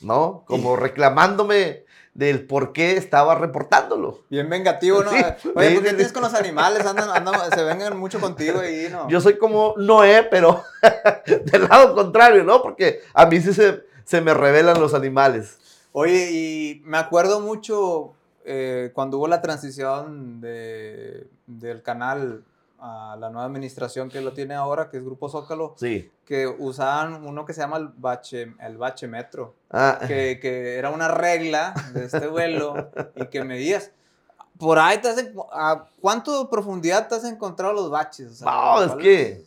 ¿no? Como reclamándome del por qué estaba reportándolo. Bien vengativo, ¿no? Sí, Oye, ¿por qué sí, tienes con los animales? Andan, andan- se vengan mucho contigo ahí, ¿no? Yo soy como Noé, pero del lado contrario, ¿no? Porque a mí sí se, se me revelan los animales. Oye, y me acuerdo mucho eh, cuando hubo la transición de, del canal a la nueva administración que lo tiene ahora, que es Grupo Zócalo, Sí. que usaban uno que se llama el bache, el bache metro, Ah, que, que era una regla de este vuelo y que medías. Por ahí te has ¿A cuánto profundidad te has encontrado los baches? O sea, No, es ¿cuál que,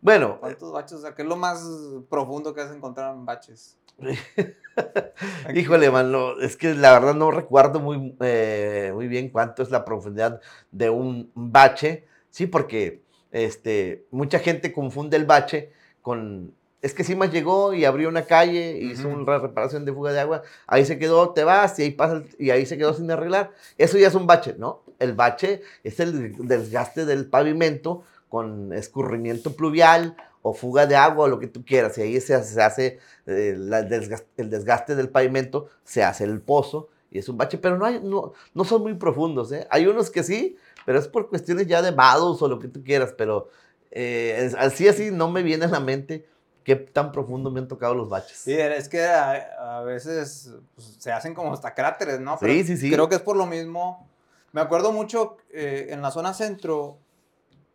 bueno, ¿Cuántos baches? O sea, ¿qué es lo más profundo que has encontrado en baches? Híjole, mano, es que la verdad no recuerdo muy, eh, muy bien cuánto es la profundidad de un bache, sí, porque este, mucha gente confunde el bache con, es que Simas llegó y abrió una calle, hizo una reparación de fuga de agua, ahí se quedó, te vas y ahí pasa, y ahí se quedó sin arreglar. Eso ya es un bache, ¿no? El bache es el desgaste del pavimento con escurrimiento pluvial o fuga de agua o lo que tú quieras, y ahí se hace, se hace eh, la- el, desgaste, el desgaste del pavimento, se hace el pozo y es un bache, pero no, hay, no, no son muy profundos. ¿eh? Hay unos que sí, pero es por cuestiones ya de vados o lo que tú quieras, pero eh, así así no me viene a la mente qué tan profundo me han tocado los baches. Sí, es que a, a veces pues, se hacen como hasta cráteres, ¿no? Pero Sí, sí, sí. Creo que es por lo mismo. Me acuerdo mucho eh, en la zona centro,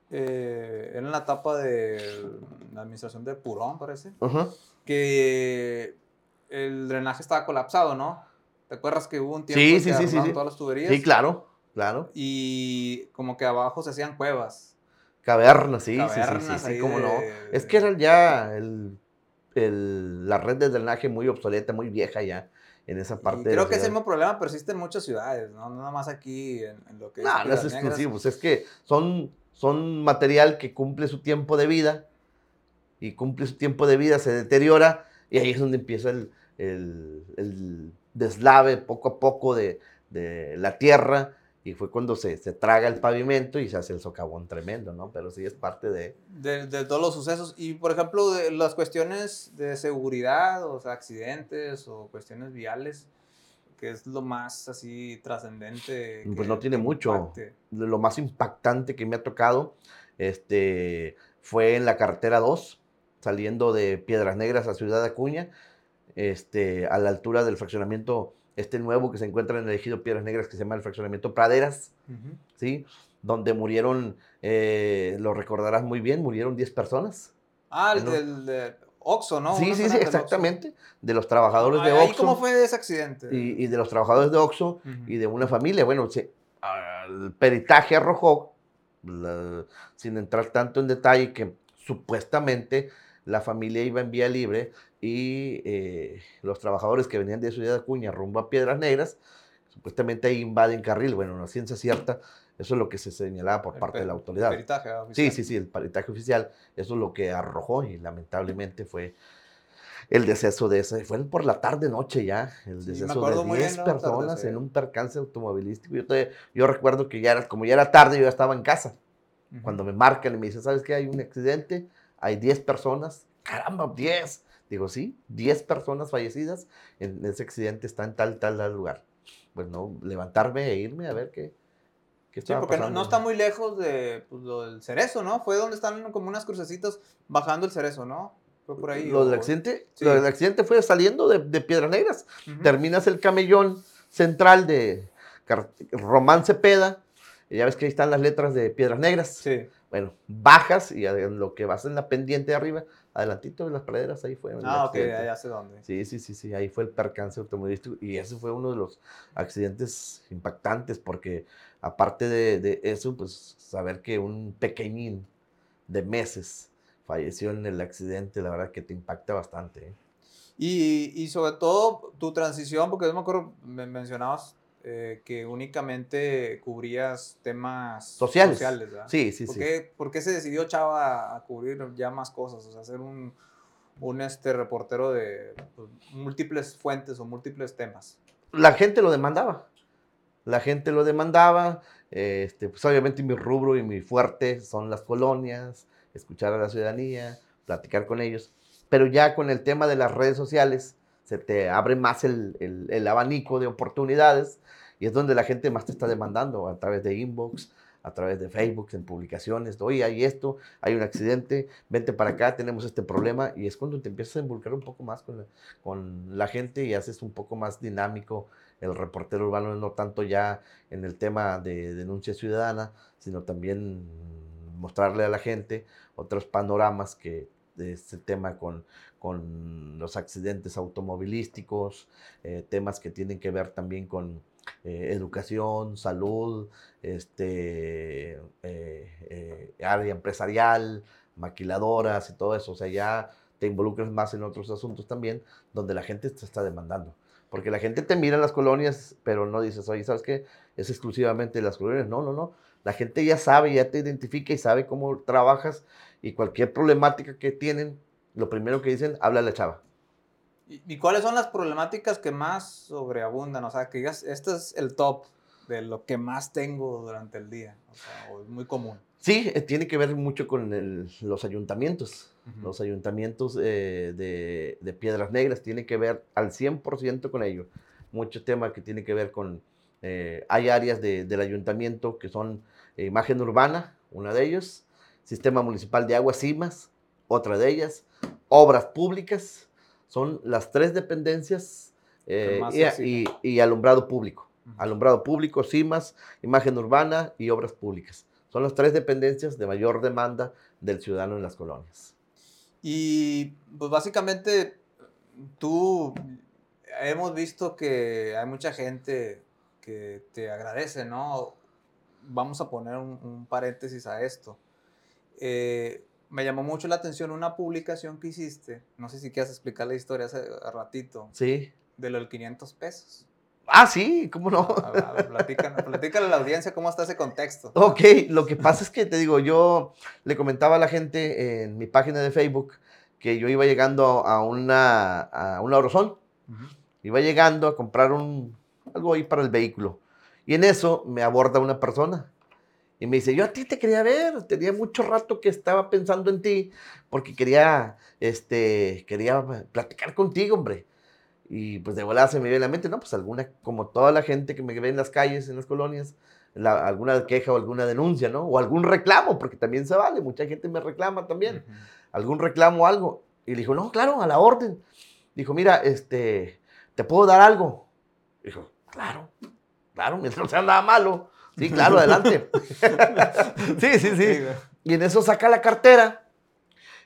eh, era en la etapa de la administración de Purón, parece, Ajá. que el drenaje estaba colapsado, ¿no? ¿Te acuerdas que hubo un tiempo Sí, que sí, sí. todas las tuberías? Sí, claro, claro. Y como que abajo se hacían cuevas. Cavernas, sí, sí, sí, sí, sí, cómo no. Es que era ya el, el- la red de drenaje muy obsoleta, muy vieja ya en esa parte. Y creo que ese mismo problema persiste en muchas ciudades, ¿no? No nada más aquí en, en lo que No, no es Piedras Negras. exclusivo, es que son, son material que cumple su tiempo de vida y cumple su tiempo de vida, se deteriora y ahí es donde empieza el, el- el deslave poco a poco de, de la tierra y fue cuando se, se traga el pavimento y se hace el socavón tremendo, ¿no? Pero sí es parte de... de, de todos los sucesos. Y, por ejemplo, de las cuestiones de seguridad, o sea, accidentes o cuestiones viales, que es lo más así trascendente. Pues que- no tiene mucho. impacte. lo más impactante que me ha tocado este, fue en la carretera 2, saliendo de Piedras Negras a Ciudad Acuña, este, a la altura del fraccionamiento este nuevo que se encuentra en el ejido Piedras Negras, que se llama el fraccionamiento Praderas. ¿sí? Donde murieron, eh, lo recordarás muy bien, murieron 10 personas. Ah, el del de Oxxo, ¿no? sí, Una sí, sí, Oxxo. exactamente. De los trabajadores de Ay, ahí ¿Cómo Oxxo fue ese accidente? y, y de los trabajadores de Oxxo y de una familia. Bueno, se- el peritaje arrojó, la- sin entrar tanto en detalle, que supuestamente la familia iba en vía libre y eh, los trabajadores que venían de Ciudad Acuña rumbo a Piedras Negras, supuestamente ahí invaden carril. Bueno, no ciencia cierta, eso es lo que se señalaba por El parte de la autoridad. peritaje, ah, Sí, sí, sí, el peritaje oficial, eso es lo que arrojó y lamentablemente fue el deceso de ese, fue por la tarde noche ya, el Sí, deceso acuerdo de muy 10 bien, personas en un percance automovilístico. Yo, todavía- yo recuerdo que ya era, como ya era tarde, yo ya estaba en casa. Ujú. Cuando me marcan y me dicen, ¿sabes qué? Hay un accidente, hay 10 personas. Caramba, 10. Digo, sí, 10 personas fallecidas en ese accidente está en tal, tal, tal lugar. Pues no, levantarme e irme a ver qué, qué Sí, porque no, pasando. no está muy lejos de pues, lo del cerezo, ¿no? Fue donde están como unas crucecitas bajando el cerezo, ¿no? Fue por ahí. Lo del accidente, Sí. lo del accidente fue saliendo de, de Piedras Negras. Ujú. Terminas el camellón central de Román Cepeda, ya ves que ahí están las letras de Piedras Negras. Sí. Bueno, bajas y lo que vas en la pendiente de arriba, adelantito de las praderas, ahí fue. Ah, ok, accidente. ya sé dónde. Sí, sí, sí, sí, ahí fue el percance automovilístico y ese fue uno de los accidentes impactantes porque aparte de, de eso, pues saber que un pequeñín de meses falleció en el accidente, la verdad que te impacta bastante. ¿eh? Y, y sobre todo tu transición, porque yo me acuerdo, me mencionabas eh, que únicamente cubrías temas Sociales. Sí, sí, ¿Por, sí. qué, por qué se decidió Chava a cubrir ya más cosas? O sea, ser un, un este, reportero de pues, múltiples fuentes o múltiples temas. La gente lo demandaba. La gente lo demandaba. Este, pues obviamente mi rubro y mi fuerte son las colonias, escuchar a la ciudadanía, platicar con ellos. Pero ya con el tema de las redes sociales, se te abre más el, el- abanico de oportunidades y es donde la gente más te está demandando a través de inbox, a través de Facebook, en publicaciones. Oye, hay esto, hay un accidente, vente para acá, tenemos este problema. Y es cuando te empiezas a involucrar un poco más con la, con la gente y haces un poco más dinámico el reportero urbano, no tanto ya en el tema de denuncia ciudadana, sino también mostrarle a la gente otros panoramas que de este tema con, con los accidentes automovilísticos, eh, temas que tienen que ver también con eh, educación, salud, este, eh, área empresarial, maquiladoras y todo eso. O sea, ya te involucras más en otros asuntos también, donde la gente te está demandando. Porque la gente te mira en las colonias, pero no dices, oye, ¿sabes qué? Es exclusivamente las colonias. No, no, no. La gente ya sabe, ya te identifica y sabe cómo trabajas y cualquier problemática que tienen, lo primero que dicen, habla la chava. ¿Y, cuáles son las problemáticas que más sobreabundan? O sea, que digas, este es el top de lo que más tengo durante el día. O sea, es muy común. Sí, eh, tiene que ver mucho con el- los ayuntamientos. Ujú. Los ayuntamientos eh, de, de Piedras Negras tienen que ver al 100% con ello. Mucho tema que tiene que ver con... eh, hay áreas de- del ayuntamiento que son eh, imagen urbana, una de ellos, sistema municipal de aguas CIMAS, otra de ellas, obras públicas, son las tres dependencias eh, y, alumbrado público. Alumbrado público, CIMAS, imagen urbana y obras públicas. Son las tres dependencias de mayor demanda del ciudadano en las colonias. Y pues básicamente tú hemos visto que hay mucha gente que te agradece, ¿no? Vamos a poner un, un paréntesis a esto. Eh, me llamó mucho la atención una publicación que hiciste, no sé si quieres explicar la historia hace ratito, Sí. de lo del 500 pesos. Ah, sí, ¿cómo no? Platícanos- platícale a la audiencia cómo está ese contexto. Ok, lo que pasa es que te digo, yo le comentaba a la gente en mi página de Facebook que yo iba llegando a una, a una Orozón, iba llegando a comprar un, algo ahí para el vehículo. Y en eso me aborda una persona y me dice, yo a ti te quería ver, tenía mucho rato que estaba pensando en ti porque quería, este, quería platicar contigo, hombre. Y pues de volada se me viene la mente, no, pues alguna, como toda la gente que me ve en las calles, en las colonias, la- alguna queja o alguna denuncia, ¿no? O algún reclamo, porque también se vale, mucha gente me reclama también Ujú. algún reclamo o algo. Y le dijo, no, claro, a la orden. Dijo, mira, este, ¿te puedo dar algo? Dijo, claro, claro, mientras no sea nada malo. Sí, claro, adelante. sí, sí, Sí. Y en eso saca la cartera.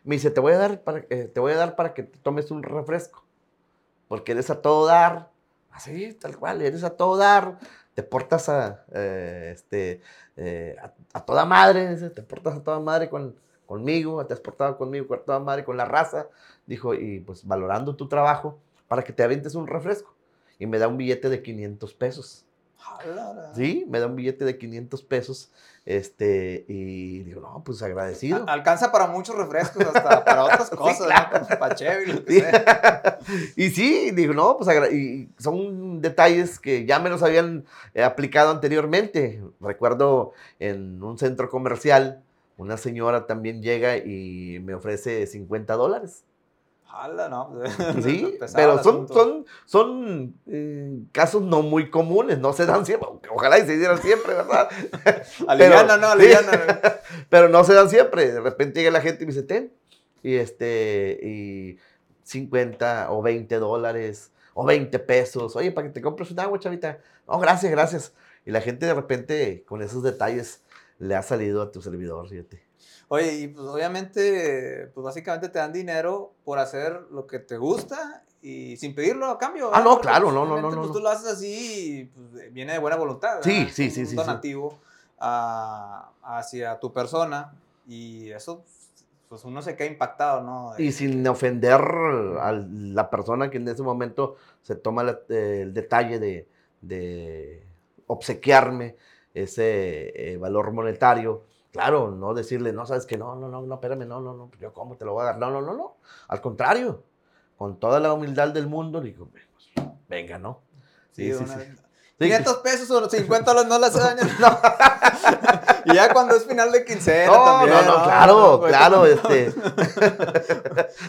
Me dice, te voy a dar para, eh, te voy a dar para que te tomes un refresco. Porque eres a todo dar. Así, tal cual, eres a todo dar. Te portas a, eh, este, eh, a, a toda madre, te portas a toda madre con, conmigo, te has portado conmigo, con toda madre, con la raza. Dijo, y pues valorando tu trabajo para que te avientes un refresco. Y me da un billete de 500 pesos. Sí, me da un billete de 500 pesos. Este, y digo, no, pues agradecido. Alcanza para muchos refrescos, hasta para otras Sí, cosas, claro. ¿no? Para Chevy, lo que Sí. sea. y sí, digo, no, pues y son detalles que ya me los habían eh, aplicado anteriormente. Recuerdo en un centro comercial, una señora también llega y me ofrece 50 dólares. Jala, ¿no? Sí, pero son, son, son eh, casos no muy comunes, no se dan siempre, ojalá y se dieran siempre, ¿verdad? Aliviana, ¿no? sí. Aliviana. Pero no se dan siempre. De repente llega la gente y me dice, ten. Y este, y 50 o 20 dólares o 20 pesos. Oye, para que te compres un agua, chavita. No, gracias, gracias. Y la gente de repente con esos detalles le ha salido a tu servidor, fíjate. Oye, y pues obviamente, pues básicamente te dan dinero por hacer lo que te gusta y sin pedirlo a cambio. Ah, ¿verdad? no, Porque, claro, pues, no, no, obviamente, no, Pues no. tú lo haces así y pues, viene de buena voluntad. Sí, ¿verdad? sí, sí, un sí, sí. donativo a- hacia tu persona y eso, pues uno se queda impactado, ¿no? Y sin ofender a la persona que en ese momento se toma la- eh, el detalle de, de obsequiarme ese eh, valor monetario. Claro, no decirle, no, sabes que no, no, no, no, espérame, no, no, no, yo cómo te lo voy a dar. No, no, no, no. Al contrario, con toda la humildad del mundo, digo, pues, venga, ¿no? Sí, Sí, sí, sí. 500 pesos o 50 dólares no le hace daño. y ya cuando es final de quincena No, también. no, no, claro, claro, este.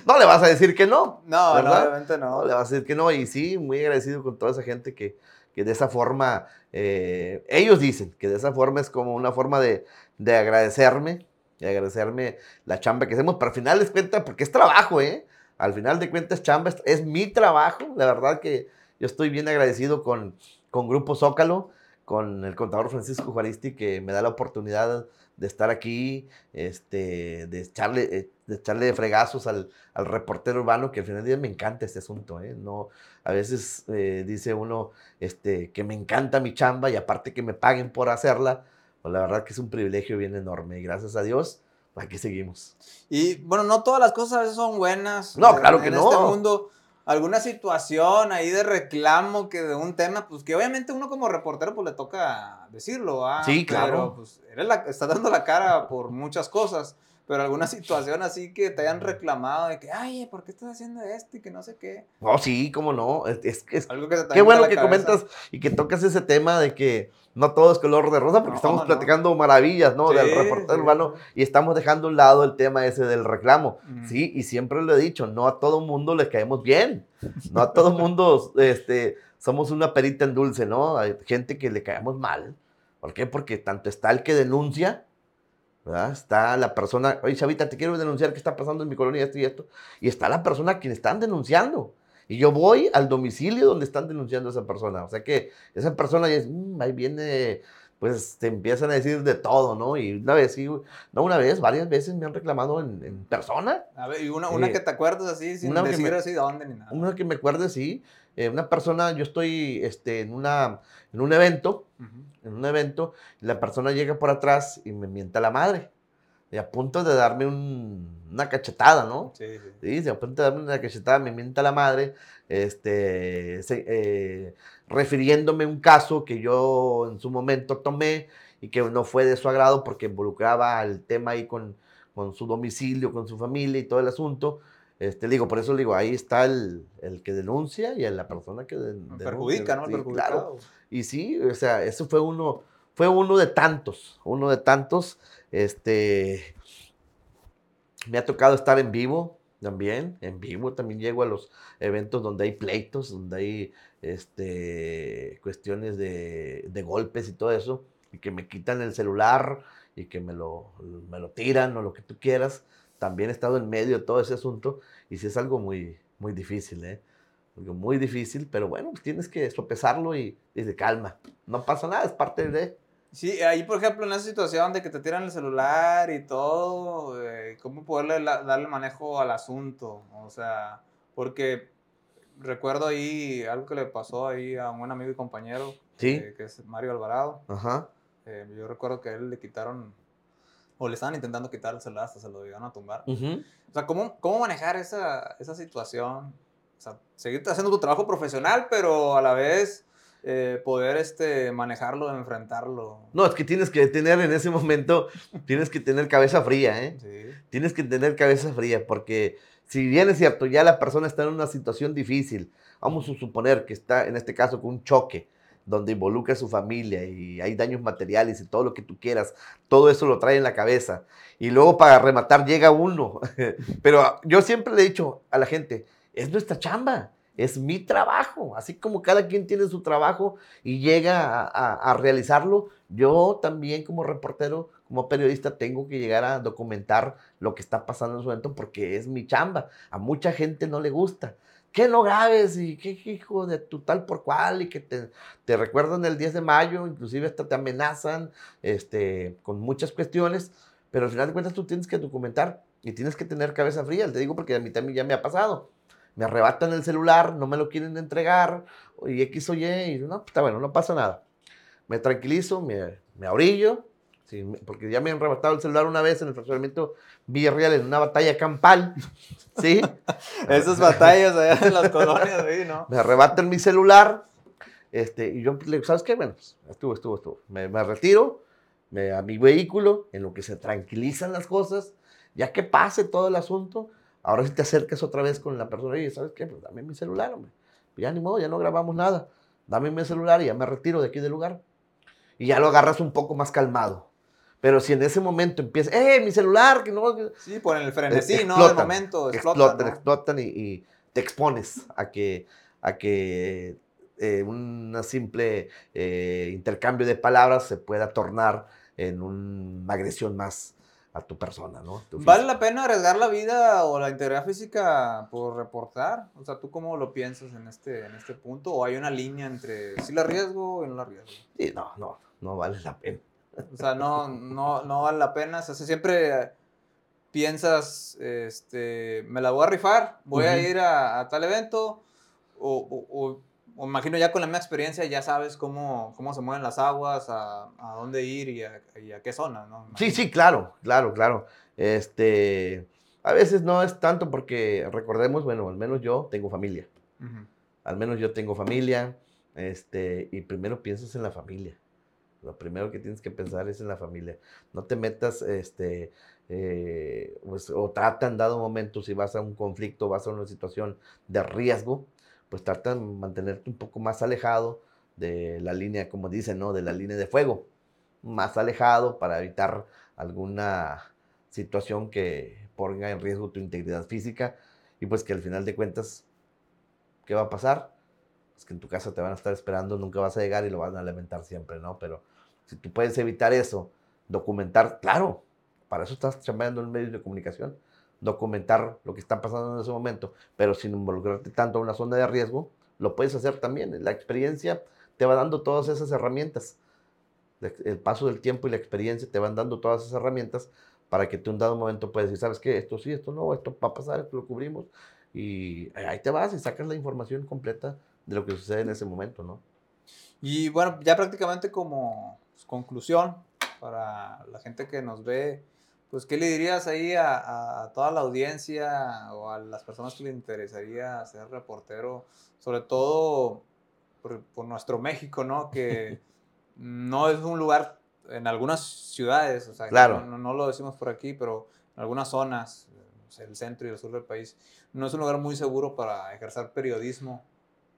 no le vas a decir que no. No, no, ¿verdad? obviamente no. No, le vas a decir que no. Y sí, muy agradecido con toda esa gente que, que de esa forma, eh, ellos dicen que de esa forma es como una forma de, de agradecerme, de agradecerme la chamba que hacemos, pero al final de cuentas, porque es trabajo, ¿eh? Al final de cuentas, chamba es, es mi trabajo. La verdad que yo estoy bien agradecido con, con Grupo Zócalo, con el contador Francisco Juaristi, que me da la oportunidad de estar aquí, este, de echarle, eh, de echarle fregazos al, al reportero urbano, que al final del día me encanta este asunto, ¿eh? No, a veces eh, dice uno este, que me encanta mi chamba y aparte que me paguen por hacerla, pues la verdad que es un privilegio bien enorme y gracias a Dios, aquí seguimos. Y bueno, no todas las cosas a veces son buenas. No, En- claro que en no. este mundo, alguna situación ahí de reclamo que de un tema, pues que obviamente uno como reportero pues le toca decirlo, ¿ah? Sí, claro. Pero pues eres la, estás dando la cara por muchas cosas. Pero alguna situación así que te hayan reclamado de que, ay, ¿por qué estás haciendo esto? Y que no sé qué. Oh, sí, cómo no, es, es- es- Algo que te Qué bueno que comentas y que tocas ese tema de que no todo es color de rosa, porque No, estamos no. platicando maravillas, ¿no? del reportero sí. urbano y estamos dejando a un lado el tema ese del reclamo. Ujú. Sí, y siempre lo he dicho, no a todo mundo le caemos bien, no a todo mundo este, somos una perita en dulce, ¿no? Hay gente que le caemos mal. ¿Por qué? Porque tanto está el que denuncia, ¿verdad? Está la persona, oye, Chavita, te quiero denunciar qué está pasando en mi colonia, esto y esto. Y está la persona a quien están denunciando. Y yo voy al domicilio donde están denunciando a esa persona. O sea que esa persona ya es, "Mm, ahí viene, pues te empiezan a decir de todo, ¿no? Y una vez, sí, no una vez, varias veces me han reclamado en, en persona. A ver, y una, una Eh, que te acuerdes así, sin una decir me- así dónde ni nada. Una que me acuerde, sí. eh, una persona, yo estoy este, en, una, en un evento, en un evento, la persona llega por atrás y me mienta la madre. Y a punto de darme un- una cachetada, ¿no? Sí, sí. Sí, se apunta a darme una cachetada, me mienta la madre, este, se- eh, refiriéndome a un caso que yo en su momento tomé y que no fue de su agrado porque involucraba el tema ahí con, con su domicilio, con su familia y todo el asunto. Este, digo, por eso le digo, ahí está el, el que denuncia y a la persona que de- denuncia. Perjudica, ¿no? Sí, claro. Y sí, o sea, eso fue uno, fue uno de tantos, uno de tantos. Este, me ha tocado estar en vivo también, en vivo también llego a los eventos donde hay pleitos, donde hay este, cuestiones de, de golpes y todo eso, y que me quitan el celular y que me lo, me lo tiran o lo que tú quieras. También he estado en medio de todo ese asunto y sí es algo muy, muy difícil, ¿eh? Muy difícil, pero bueno, pues tienes que sopesarlo y, y de calma. No pasa nada, es parte de... Sí, ahí por ejemplo en esa situación de que te tiran el celular y todo, eh, ¿cómo poderle la- darle manejo al asunto? O sea, porque recuerdo ahí algo que le pasó ahí a un buen amigo y compañero, Sí. eh, que es Mario Alvarado. Ajá. Eh, yo recuerdo que a él le quitaron, o le estaban intentando quitar el celular, hasta se lo llegaron a tumbar. ujú. O sea, ¿cómo, cómo manejar esa, esa situación? O sea, seguir haciendo tu trabajo profesional, pero a la vez eh, poder este, manejarlo, enfrentarlo. No, es que tienes que tener en ese momento, tienes que tener cabeza fría, ¿eh? Sí. Tienes que tener cabeza fría, porque si bien es cierto, ya la persona está en una situación difícil, vamos a suponer que está en este caso con un choque, donde involucra a su familia y hay daños materiales y todo lo que tú quieras, todo eso lo trae en la cabeza. Y luego para rematar llega uno. Pero yo siempre le he dicho a la gente, es nuestra chamba, es mi trabajo. Así como cada quien tiene su trabajo y llega a, realizarlo, yo también como reportero, como periodista, tengo que llegar a documentar lo que está pasando en su evento porque es mi chamba. A mucha gente no le gusta. que no grabes y qué hijo de tu tal por cual y que te, te recuerdan el 10 de mayo, inclusive hasta te amenazan este, con muchas cuestiones, pero al final de cuentas tú tienes que documentar y tienes que tener cabeza fría, te digo porque a mí también ya me ha pasado. Me arrebatan el celular, no me lo quieren entregar, y X o Y, y no, está bueno, no pasa nada. Me tranquilizo, me, me orillo, Sí, porque ya me han arrebatado el celular una vez en el fraccionamiento Villarreal en una batalla campal. ¿Sí? Esas batallas allá en las colonias, ¿no? Me arrebatan mi celular. Este, y yo le digo, ¿sabes qué? Bueno, pues, estuvo, estuvo, estuvo. Me, me retiro me, a mi vehículo, en lo que se tranquilizan las cosas. Ya que pase todo el asunto, ahora si te acercas otra vez con la persona y ¿sabes qué? Pues dame mi celular, hombre. Pues ya ni modo, ya no grabamos nada. Dame mi celular y ya me retiro de aquí del lugar. Y ya lo agarras un poco más calmado. Pero si en ese momento empieza, ¡eh, mi celular! Que no, sí, por el frenesí, ¿no? De momento explotan. Explotan, y, te expones a que, a que eh, un simple eh, intercambio de palabras se pueda tornar en una agresión más a tu persona, ¿no? ¿Vale la pena arriesgar la vida o la integridad física por reportar? O sea, ¿tú cómo lo piensas en este, en este punto? ¿O hay una línea entre si la arriesgo y no la arriesgo? Sí, no, no, no vale la pena. O sea, no, no, no vale la pena. O sea, siempre piensas, este, me la voy a rifar, voy a ir a, tal evento, o, o, o, imagino ya con la misma experiencia ya sabes cómo, cómo se mueven las aguas, a, a dónde ir y a, y a, qué zona, ¿no? Sí, sí, claro, claro, claro. Este, a veces no es tanto porque recordemos, bueno, al menos yo tengo familia. Al menos yo tengo familia, este, y primero piensas en la familia. Lo primero que tienes que pensar es en la familia. No te metas, este, eh, pues, o trata en dado momento, si vas a un conflicto, vas a una situación de riesgo, pues trata de mantenerte un poco más alejado de la línea, como dicen, ¿no? De la línea de fuego. Más alejado para evitar alguna situación que ponga en riesgo tu integridad física y pues que al final de cuentas, ¿qué va a pasar? es que en tu casa te van a estar esperando, nunca vas a llegar y lo van a lamentar siempre, ¿no? Pero si tú puedes evitar eso, documentar, claro, para eso estás chambeando en medios de comunicación, documentar lo que está pasando en ese momento, pero sin involucrarte tanto en una zona de riesgo, lo puedes hacer también. La experiencia te va dando todas esas herramientas. El paso del tiempo y la experiencia te van dando todas esas herramientas para que tú en un dado momento puedas decir, ¿sabes qué? Esto sí, esto no, esto va a pasar, esto lo cubrimos. Y ahí te vas y sacas la información completa de lo que sucede en ese momento, ¿no? Y bueno, ya prácticamente como conclusión para la gente que nos ve, pues ¿qué le dirías ahí a, toda la audiencia o a las personas que le interesaría ser reportero, sobre todo por, nuestro México, ¿no? Que no es un lugar en algunas ciudades, o sea, claro. no, no, lo decimos por aquí, pero en algunas zonas, el centro y el sur del país, no es un lugar muy seguro para ejercer periodismo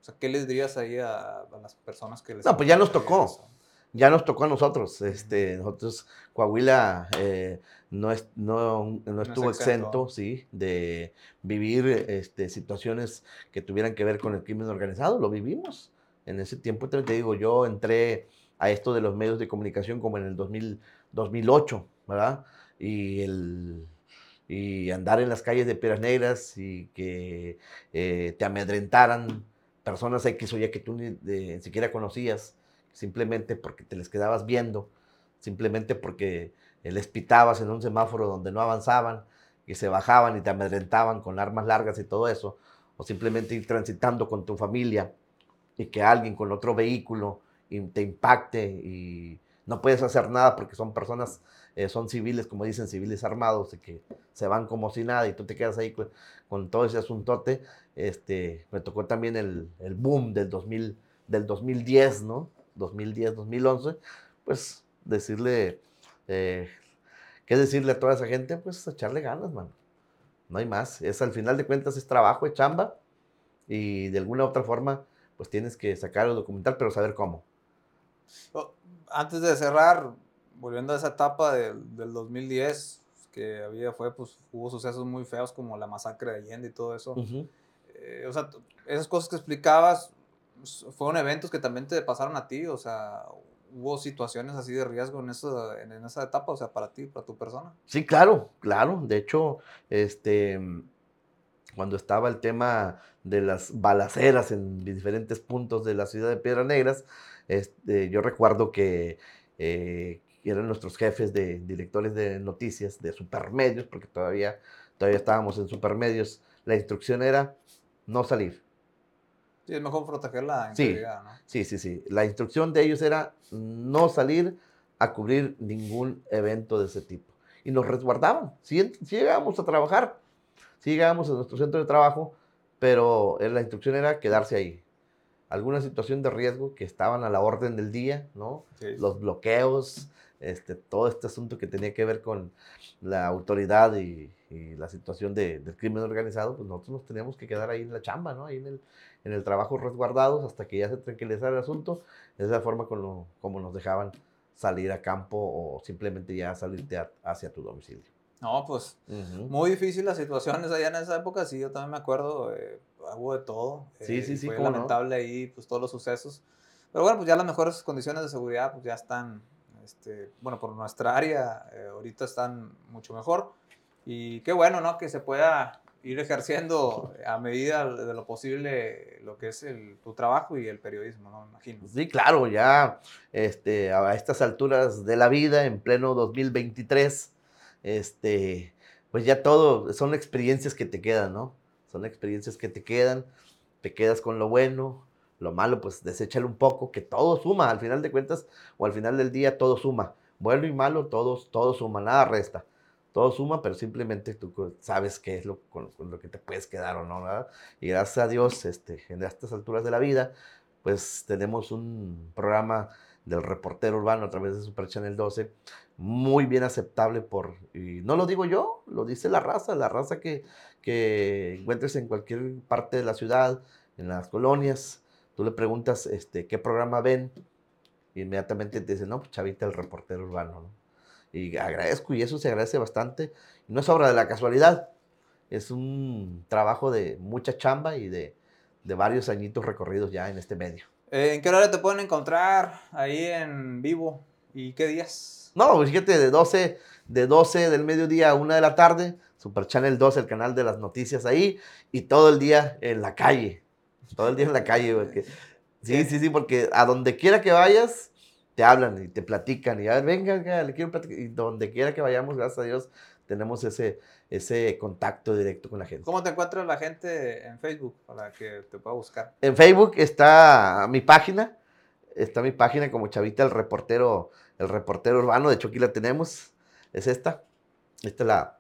o sea, ¿qué les dirías ahí a, las personas que les... No, pues ya nos tocó. Ya nos tocó a nosotros. Este, nosotros, Coahuila eh, no, es, no, no, estuvo exento, sí, de vivir este, situaciones que tuvieran que ver con el crimen organizado. Lo vivimos. En ese tiempo, te digo, yo entré a esto de los medios de comunicación como en el 2000, 2008, ¿verdad? Y el y andar en las calles de Piedras Negras y que eh, te amedrentaran personas X o Y que tú ni siquiera conocías, simplemente porque te les quedabas viendo, simplemente porque les pitabas en un semáforo donde no avanzaban y se bajaban y te amedrentaban con armas largas y todo eso, o simplemente ir transitando con tu familia y que alguien con otro vehículo te impacte y no puedes hacer nada porque son personas, eh, son civiles, como dicen, civiles armados, y que se van como si nada y tú te quedas ahí con, todo ese asuntote. Este, me tocó también el, boom del, 2000, del 2010, ¿no? 2010, 2011, pues decirle, eh, ¿qué decirle a toda esa gente? Pues echarle ganas, mano. No hay más. Es al final de cuentas es trabajo, es chamba y de alguna u otra forma pues tienes que sacar el documental, pero saber cómo. Oh, antes de cerrar, volviendo a esa etapa del 2010, que había, fue, pues, hubo sucesos muy feos como la masacre de Allende y todo eso. Eh, o sea, esas cosas que explicabas fueron eventos que también te pasaron a ti, o sea, hubo situaciones así de riesgo en esa, en esa etapa, o sea, para ti, para tu persona. Sí, claro, claro. De hecho, este, cuando estaba el tema de las balaceras en diferentes puntos de la ciudad de Piedras Negras, este, yo recuerdo que eh, eran nuestros jefes de directores de noticias, de supermedios, porque todavía, todavía estábamos en supermedios, la instrucción era no salir. Sí, es mejor proteger la integridad, ¿no? Sí, sí, sí. La instrucción de ellos era no salir a cubrir ningún evento de ese tipo. Y nos resguardaban. Si, si llegábamos a trabajar, si llegábamos a nuestro centro de trabajo, pero la instrucción era quedarse ahí. Alguna situación de riesgo que estaban a la orden del día, ¿no? Los bloqueos, este, todo este asunto que tenía que ver con la autoridad y, la situación de, del crimen organizado, pues nosotros nos teníamos que quedar ahí en la chamba, ¿no? Ahí en el, en el trabajo resguardados hasta que ya se tranquilizara el asunto. Esa es la forma como, como nos dejaban salir a campo o simplemente ya salirte hacia tu domicilio. No, pues muy difícil las situaciones allá en esa época, sí, yo también me acuerdo, eh, hubo de todo. Sí, eh, sí, sí. Fue lamentable ahí, pues todos los sucesos. Pero bueno, pues ya las mejores condiciones de seguridad, pues ya están, este, bueno, por nuestra área, eh, ahorita están mucho mejor. Y qué bueno, ¿no? Que se pueda ir ejerciendo a medida de lo posible lo que es el, tu trabajo y el periodismo, ¿no? Imagino. Sí, claro, ya este, a estas alturas de la vida, en pleno 2023, este, pues ya todo, son experiencias que te quedan, ¿no? Son experiencias que te quedan, te quedas con lo bueno, lo malo, pues deséchalo un poco, que todo suma, al final de cuentas, o al final del día, todo suma. Bueno y malo, todo, todo suma, nada resta todo suma, pero simplemente tú sabes qué es lo, con, lo que te puedes quedar o no, ¿verdad? Y gracias a Dios, este, en estas alturas de la vida, pues tenemos un programa del reportero urbano a través de Super Channel 12, muy bien aceptable por, y no lo digo yo, lo dice la raza, la raza que, que encuentres en cualquier parte de la ciudad, en las colonias, tú le preguntas este, qué programa ven, inmediatamente te dicen, no, pues Chavita el reportero urbano, ¿no? Y agradezco y eso se agradece bastante. No es obra de la casualidad, es un trabajo de mucha chamba y de, de varios añitos recorridos ya en este medio. Eh, ¿En qué hora te pueden encontrar ahí en vivo? ¿Y qué días? No, pues fíjate, de 12, de 12 del mediodía a 1 de la tarde, Super Channel 2, el canal de las noticias ahí, y todo el día en la calle. Todo el día en la calle, porque, sí, sí, sí, porque a donde quiera que vayas, te hablan y te platican y a ver, venga, le quiero platicar. Y donde quiera que vayamos, gracias a Dios, tenemos ese, ese contacto directo con la gente. ¿Cómo te encuentra la gente en Facebook para que te pueda buscar? En Facebook está mi página, está mi página como Chavita el reportero, el reportero urbano, de hecho aquí la tenemos, es esta. Esta es la,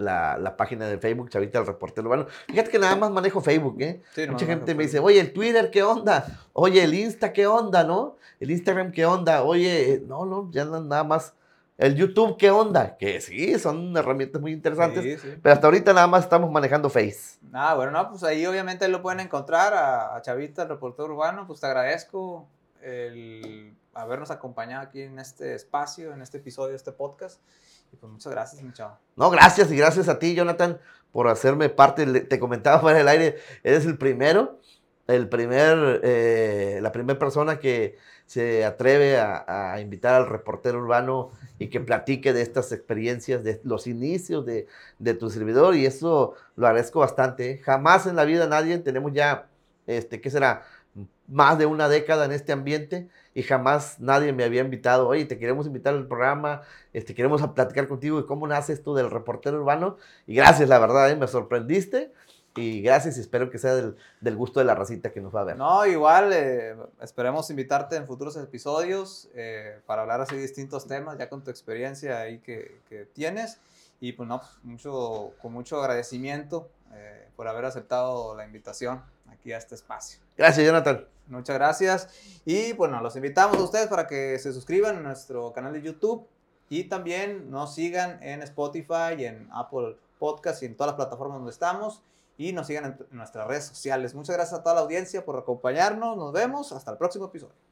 la, página de Facebook, Chavita el Reportero Urbano. Fíjate que nada más manejo Facebook, ¿eh? Mucha gente me dice, oye, el Twitter, ¿qué onda? Oye, el Insta, ¿qué onda, no? El Instagram, ¿qué onda? Oye, no, no, ya nada más. El YouTube, ¿qué onda? Que sí, son herramientas muy interesantes. Pero hasta ahorita nada más estamos manejando Face. Ah, bueno, no, pues ahí obviamente lo pueden encontrar a, Chavita, el reportero urbano. Pues te agradezco el habernos acompañado aquí en este espacio, en este episodio este podcast. Pues muchas gracias, mi. No, gracias y gracias a ti, Jonathan, por hacerme parte. Te comentaba fuera del aire, eres el primero, el primer, eh, la primera persona que se atreve a, invitar al reportero urbano y que platique de estas experiencias, de los inicios de, de tu servidor, y eso lo agradezco bastante. ¿eh? Jamás en la vida nadie, tenemos ya, este, ¿qué será? Más de una década en este ambiente y jamás nadie me había invitado, oye, te queremos invitar al programa, este, queremos platicar contigo de cómo nace esto del reportero urbano. Y gracias, la verdad, ¿eh? me sorprendiste. Y gracias y espero que sea del, del, gusto de la racita que nos va a ver. No, igual, eh, esperemos invitarte en futuros episodios eh, para hablar así de distintos temas, ya con tu experiencia ahí que, que tienes. Y pues no, mucho, con mucho agradecimiento por haber aceptado la invitación aquí a este espacio. Gracias, Jonathan. Muchas gracias. Y bueno, los invitamos a ustedes para que se suscriban a nuestro canal de YouTube y también nos sigan en Spotify en Apple Podcast y en todas las plataformas donde estamos. Y nos sigan en nuestras redes sociales. Muchas gracias a toda la audiencia por acompañarnos. Nos vemos. Hasta el próximo episodio.